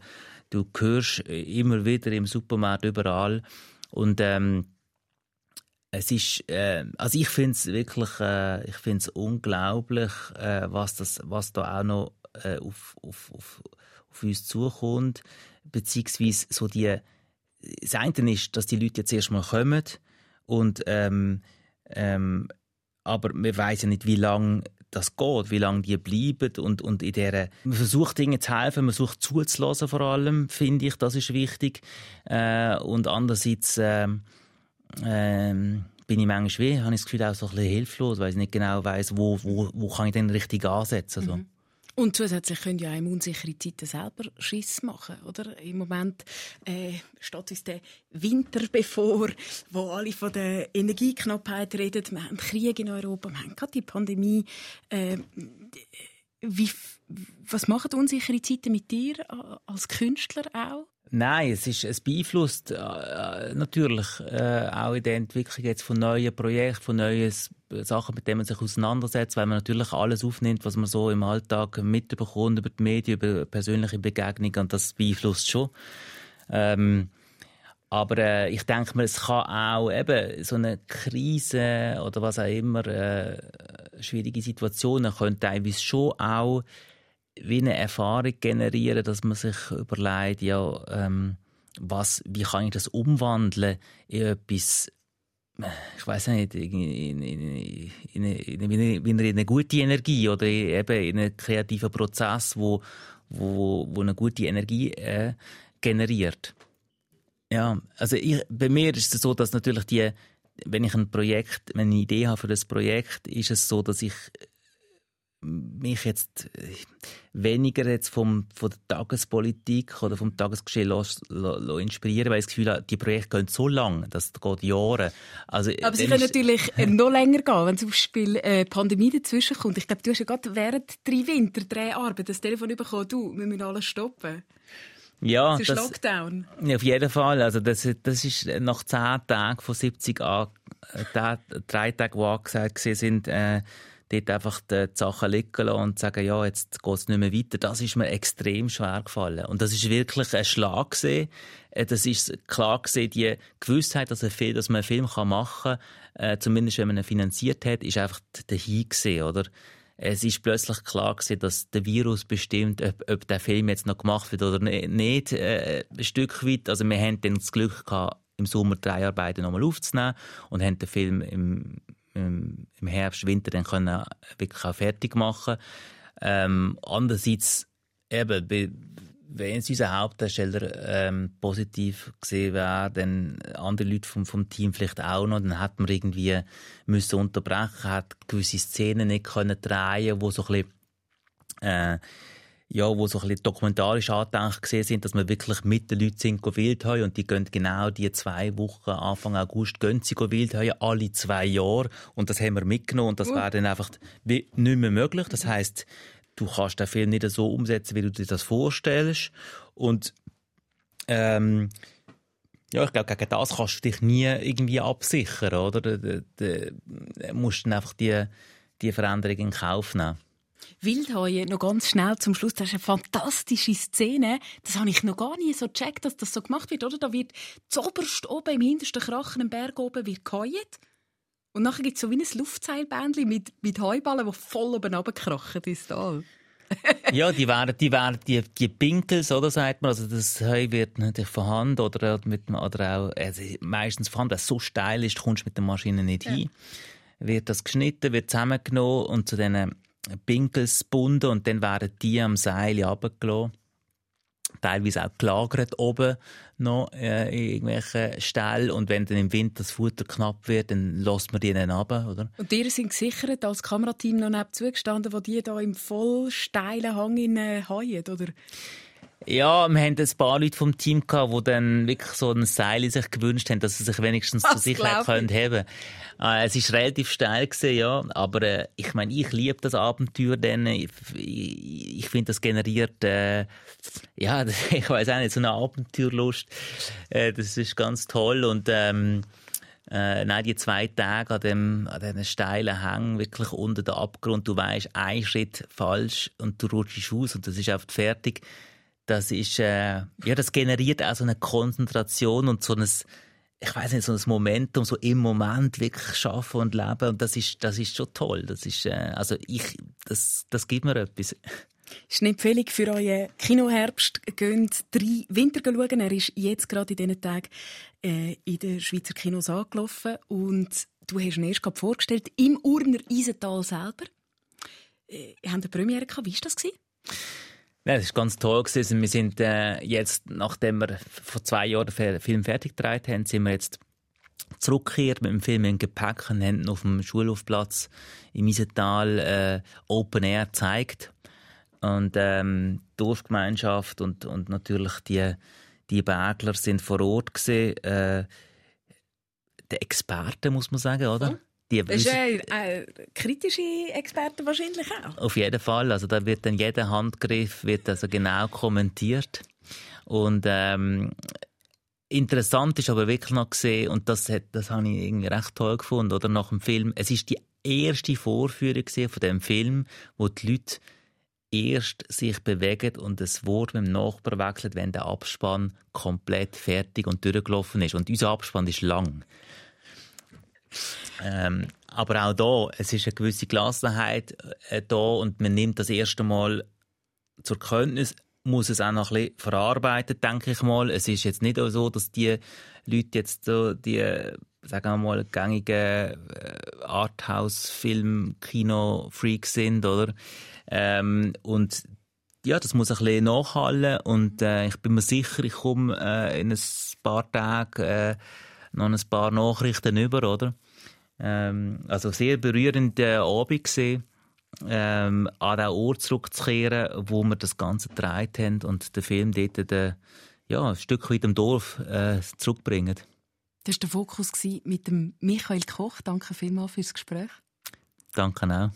du hörst immer wieder im Supermarkt überall und ähm, es ist, äh, also ich finde es wirklich, äh, ich finde unglaublich, äh, was das, was da auch noch äh, auf, auf, auf, auf uns zukommt, beziehungsweise so die das eine ist, dass die Leute jetzt erstmal kommen und ähm, ähm, aber weiß ja nicht, wie lange das geht, wie lange die bleiben und, und in der man versucht Dinge zu helfen, man versucht zuzulassen vor allem, finde ich, das ist wichtig äh, und andererseits äh, äh, bin ich manchmal wie, habe ich das Gefühl auch so ein bisschen hilflos, weil ich nicht genau weiß, wo, wo, wo kann ich denn richtig ansetzen. So. Mhm. Und zusätzlich können ja auch im unsichere Zeiten selber Schiss machen, oder? Im Moment äh, steht uns der Winter bevor, wo alle von der Energieknappheit reden. Wir haben Krieg in Europa, wir haben gerade die Pandemie. Äh, wie, was machen unsichere Zeiten mit dir als Künstler auch? Nein, es, ist, es beeinflusst äh, natürlich äh, auch in der Entwicklung jetzt von neuen Projekten, von neuen Sachen, mit denen man sich auseinandersetzt, weil man natürlich alles aufnimmt, was man so im Alltag mitbekommt, über die Medien, über persönliche Begegnungen und das beeinflusst schon. Ähm, aber äh, ich denke mir, es kann auch eben so eine Krise oder was auch immer, äh, schwierige Situationen können teilweise schon auch wie eine Erfahrung generieren, dass man sich überlegt, ja, ähm, was, wie kann ich das umwandeln in etwas, ich weiß nicht, in, in, in, in, eine, in eine gute Energie oder eben in einen kreativen Prozess, wo, wo, wo eine gute Energie äh, generiert. Ja, also ich, bei mir ist es so, dass natürlich die, wenn ich ein Projekt, wenn ich eine Idee habe für das Projekt, ist es so, dass ich mich jetzt äh, weniger jetzt vom, von der Tagespolitik oder vom Tagesgeschehen los, los, inspirieren, weil ich das Gefühl habe, die Projekte gehen so lang, das geht Jahre. Also, Aber sie können natürlich äh, <laughs> noch länger gehen, wenn zum Beispiel äh, Pandemie dazwischen kommt. Ich glaube, du hast ja gerade während drei Winter, drei Arbeiten das Telefon bekommen, du, wir müssen alles stoppen. Ja, das ist Lockdown. Ja, auf jeden Fall. Also das, das ist nach zehn Tagen von 70 an, äh, drei Tage, die angesagt sind, äh, dort einfach die Sachen liegen lassen und sagen, ja, jetzt geht es nicht mehr weiter. Das ist mir extrem schwer gefallen. Und das ist wirklich ein Schlag gesehen. Äh, das ist klar gesehen, die Gewissheit, dass, Film, dass man einen Film machen kann, äh, zumindest wenn man ihn finanziert hat, ist einfach dahin gesehen, oder? Es ist plötzlich klar gewesen, dass der Virus bestimmt, ob, ob der Film jetzt noch gemacht wird oder ne-, nicht, äh, ein Stück weit. Also wir haben dann das Glück gehabt, im Sommer drei Arbeiten nochmal aufzunehmen und haben den Film im im Herbst, Winter dann können wirklich auch fertig machen. Ähm, andererseits eben, wenn es unser Hauptdarsteller ähm, positiv gesehen wäre, dann andere Leute vom, vom Team vielleicht auch noch, dann hat man irgendwie müssen unterbrechen, hat gewisse Szenen nicht können drehen, wo so ein bisschen, äh, ja, wo so ein bisschen dokumentarisch angedacht gesehen sind, dass wir wirklich mit den Leuten sind wild haben und die gehen genau die zwei Wochen Anfang August gehen sie wild haben, alle zwei Jahre und das haben wir mitgenommen und das uh. wäre dann einfach nicht mehr möglich. Das heißt, du kannst den Film nicht so umsetzen, wie du dir das vorstellst und ähm, ja, ich glaube, gegen das kannst du dich nie irgendwie absichern, oder? Du, du, du musst dann einfach die, die Veränderung in Kauf nehmen. Wildhaie, noch ganz schnell zum Schluss, das ist eine fantastische Szene. Das habe ich noch gar nie so gecheckt, dass das so gemacht wird, oder? Da wird zoberst oben im hintersten Krachen im Berg oben wird gehauen. Und nachher gibt es so wie ein Luftseilbändchen mit, mit Heuballen, die voll oben runterkrachen ins Tal. <laughs> ja, die wären, die wären die, die Pinkels, oder sagt man. Also das Heu wird natürlich von Hand oder, mit, oder auch also meistens von Hand, weil es so steil ist, kommst du mit der Maschine nicht ja. hin. Wird das geschnitten, wird zusammengenommen und zu diesen Pinkels gebunden und dann werden die am Seil runtergelassen. Teilweise auch gelagert oben noch äh, in irgendwelchen Ställen. Und wenn dann im Winter das Futter knapp wird, dann lässt man die dann runter, oder? Und die sind gesichert als Kamerateam noch neben zugestanden, wo die da im voll steilen Hang in, äh, oder? Ja, wir haben ein paar Leute vom Team gehabt, die dann wirklich so ein Seil sich gewünscht haben, dass sie sich wenigstens zur Sicherheit können haben. Äh, es ist relativ steil gewesen, ja, aber äh, ich meine, ich liebe das Abenteuer, denn ich, ich, ich finde, das generiert, äh, ja, <laughs> ich weiß auch nicht, so eine Abenteuerlust. Äh, das ist ganz toll. Und ähm, äh, nein, die zwei Tage an dem, an diesen steilen Hang, wirklich unter dem Abgrund, du weißt, ein Schritt falsch und du rutschst aus und das ist oft fertig das ist, äh, ja, das generiert auch so eine Konzentration und so ein, ich weiß nicht, so ein Momentum, so im Moment wirklich schaffen und leben. Und das ist, das ist schon toll. Das ist, äh, also ich, das, das gibt mir etwas. ist eine Empfehlung für euren Kinoherbst. Geht drei Winter schauen. Er ist jetzt gerade in diesen Tagen äh, in den Schweizer Kinos angelaufen. Und du hast ihn erst vorgestellt im Urner Eisental selber. Äh, haben eine Premiere gehabt. Wie war das? Ja, das war ganz toll. Gewesen. Wir sind äh, jetzt, nachdem wir vor zwei Jahren den Film fertig gedreht haben, sind wir jetzt zurückgekehrt mit dem Film in Gepäck und haben auf dem Schulaufplatz im Isental äh, Open Air gezeigt. Und ähm, die Dorfgemeinschaft und, und natürlich die, die Bergler sind vor Ort gesehen. Äh, die Experten, muss man sagen, oder? Die das ist äh, äh, kritische Experten wahrscheinlich auch. Auf jeden Fall. Also da wird dann jeder Handgriff wird also genau kommentiert. Und ähm, interessant ist aber wirklich noch gesehen und das, hat, das habe ich irgendwie recht toll gefunden, oder nach dem Film. Es ist die erste Vorführung von dem Film, wo die Leute erst sich bewegen und das Wort mit dem Nachbar wechselt, wenn der Abspann komplett fertig und durchgelaufen ist. Und unser Abspann ist lang. Ähm, aber auch da, es ist eine gewisse Gelassenheit äh, da und man nimmt das erste Mal zur Kenntnis, muss es auch noch ein bisschen verarbeiten, denke ich mal. Es ist jetzt nicht so, dass die Leute jetzt so die, sagen wir mal, gängigen äh, Arthouse-Film, Kino-Freaks sind, oder? Ähm, und ja, das muss ein bisschen nachhallen und äh, ich bin mir sicher, ich komme äh, in ein paar Tagen äh, noch ein paar Nachrichten über, oder? Ähm, also sehr berührender Abend gesehen, ähm, an den Ort zurückzukehren, wo wir das Ganze gedreht haben und den Film dort den, ja, ein Stück weit im Dorf äh, zurückbringen. Das war der Fokus mit dem Michael Koch. Danke vielmals fürs Gespräch. Danke auch.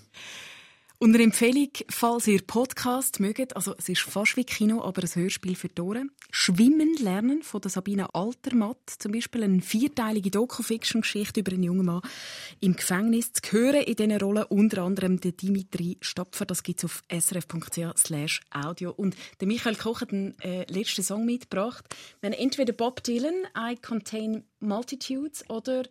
Und eine Empfehlung, falls ihr Podcast mögt, also es ist fast wie Kino, aber ein Hörspiel für die. Schwimmen lernen von der Sabine Altermatt, zum Beispiel eine vierteilige Doku-Fiction-Geschichte über einen jungen Mann im Gefängnis. Zu hören in diesen Rollen unter anderem der Dimitri Stopfer, das gibt es auf srf.ch audio. Und der Michael Koch hat einen äh, letzten Song mitgebracht. Haben entweder Bob Dylan, I Contain Multitudes, oder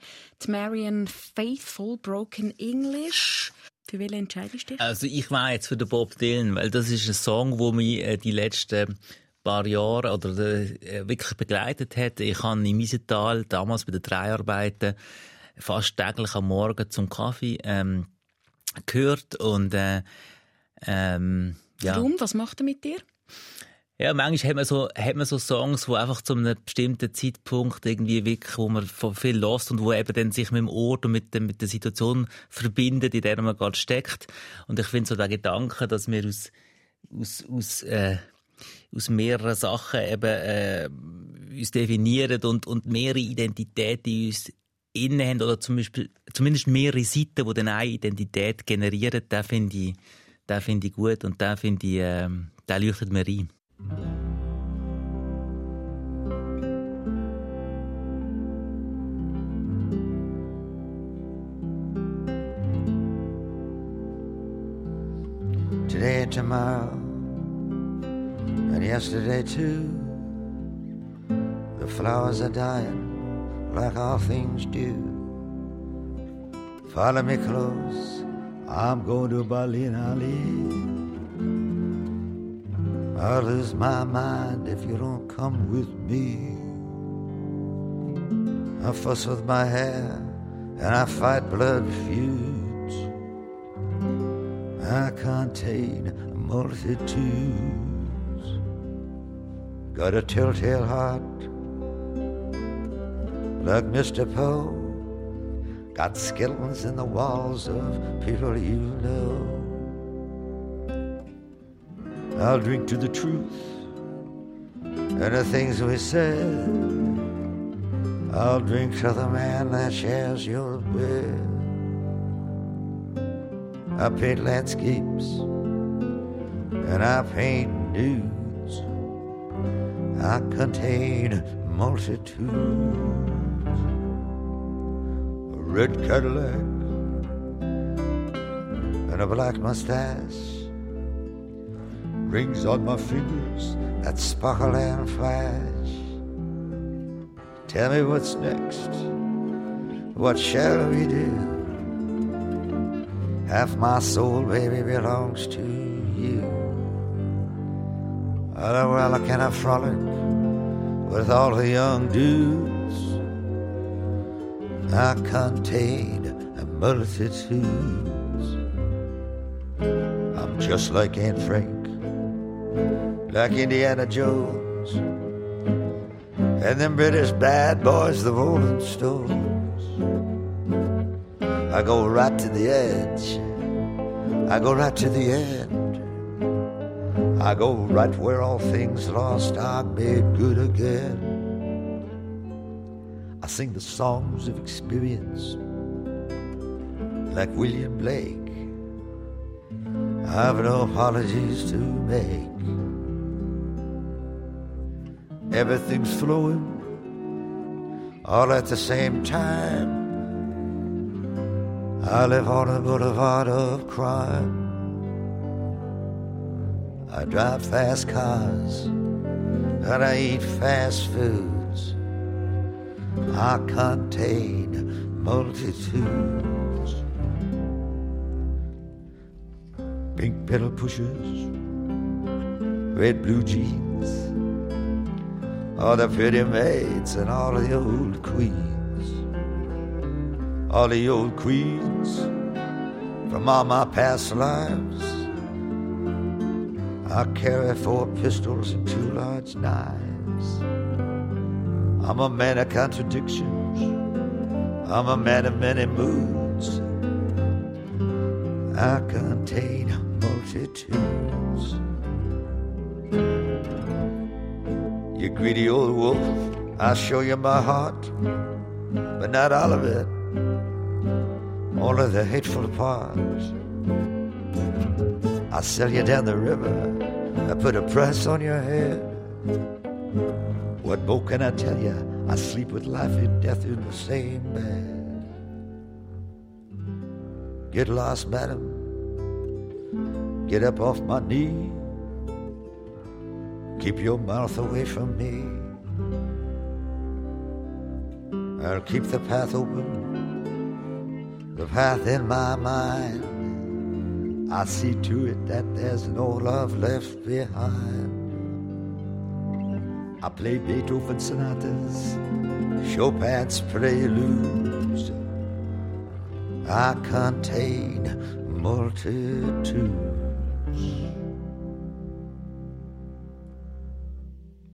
die Marian Faithful, Broken English. Für welche entscheidest du dich? Also ich war jetzt für den Bob Dylan, weil das ist ein Song, wo mich äh, die letzten paar Jahre oder äh, wirklich begleitet hat. Ich habe im Isental damals bei den Dreharbeiten fast täglich am Morgen zum Kaffee ähm, gehört und äh, ähm, ja. Warum? Was macht er mit dir? Ja, manchmal hat man so, hat man so Songs, wo einfach zu einem bestimmten Zeitpunkt irgendwie wirklich, wo man viel lost und wo eben dann sich mit dem Ort und mit, dem, mit der Situation verbindet, in der man gerade steckt. Und ich finde so der Gedanke, dass wir aus, aus, aus, äh, aus mehreren Sachen eben, äh, uns definieren und, und mehrere Identitäten in uns innen haben oder zum Beispiel, zumindest mehrere Seiten, die dann eine Identität generieren, den finde ich, finde ich gut und den finde ich, äh, der leuchtet mir ein. Today and tomorrow, and yesterday too, the flowers are dying like all things do. Follow me close, I'm going to Berlin, Ali. I'll lose my mind if you don't come with me. I fuss with my hair and I fight blood feuds. I contain multitudes. Got a telltale heart like Mr. Poe. Got skeletons in the walls of people you know. I'll drink to the truth and the things we said. I'll drink to the man that shares your bed. I paint landscapes and I paint nudes. I contain multitudes. A red Cadillac and a black mustache rings on my fingers that sparkle and flash. Tell me what's next. What shall we do? Half my soul, baby, belongs to you. Well, well, I frolic with all the young dudes? I contain a multitudes. I'm just like Aunt Frank, like Indiana Jones, and them British bad boys, the Rolling Stones. I go right to the edge. I go right to the end. I go right where all things lost are made good again. I sing the songs of experience like William Blake. I've no apologies to make. Everything's flowing all at the same time. I live on a boulevard of crime. I drive fast cars and I eat fast foods. I contain multitudes. Pink pedal pushers, red blue jeans, all the pretty maids and all the old queens, all the old queens from all my past lives. I carry four pistols and two large knives. I'm a man of contradictions. I'm a man of many moods. I contain multitudes. You greedy old wolf, I'll show you my heart, but not all of it, only the hateful parts. I'll sell you down the river, I put a price on your head. What more can I tell you? I sleep with life and death in the same bed. Get lost, madam. Get up off my knee. Keep your mouth away from me. I'll keep the path open, the path in my mind. I see to it that there's no love left behind. I play Beethoven sonatas, Chopin's preludes. I contain multitudes.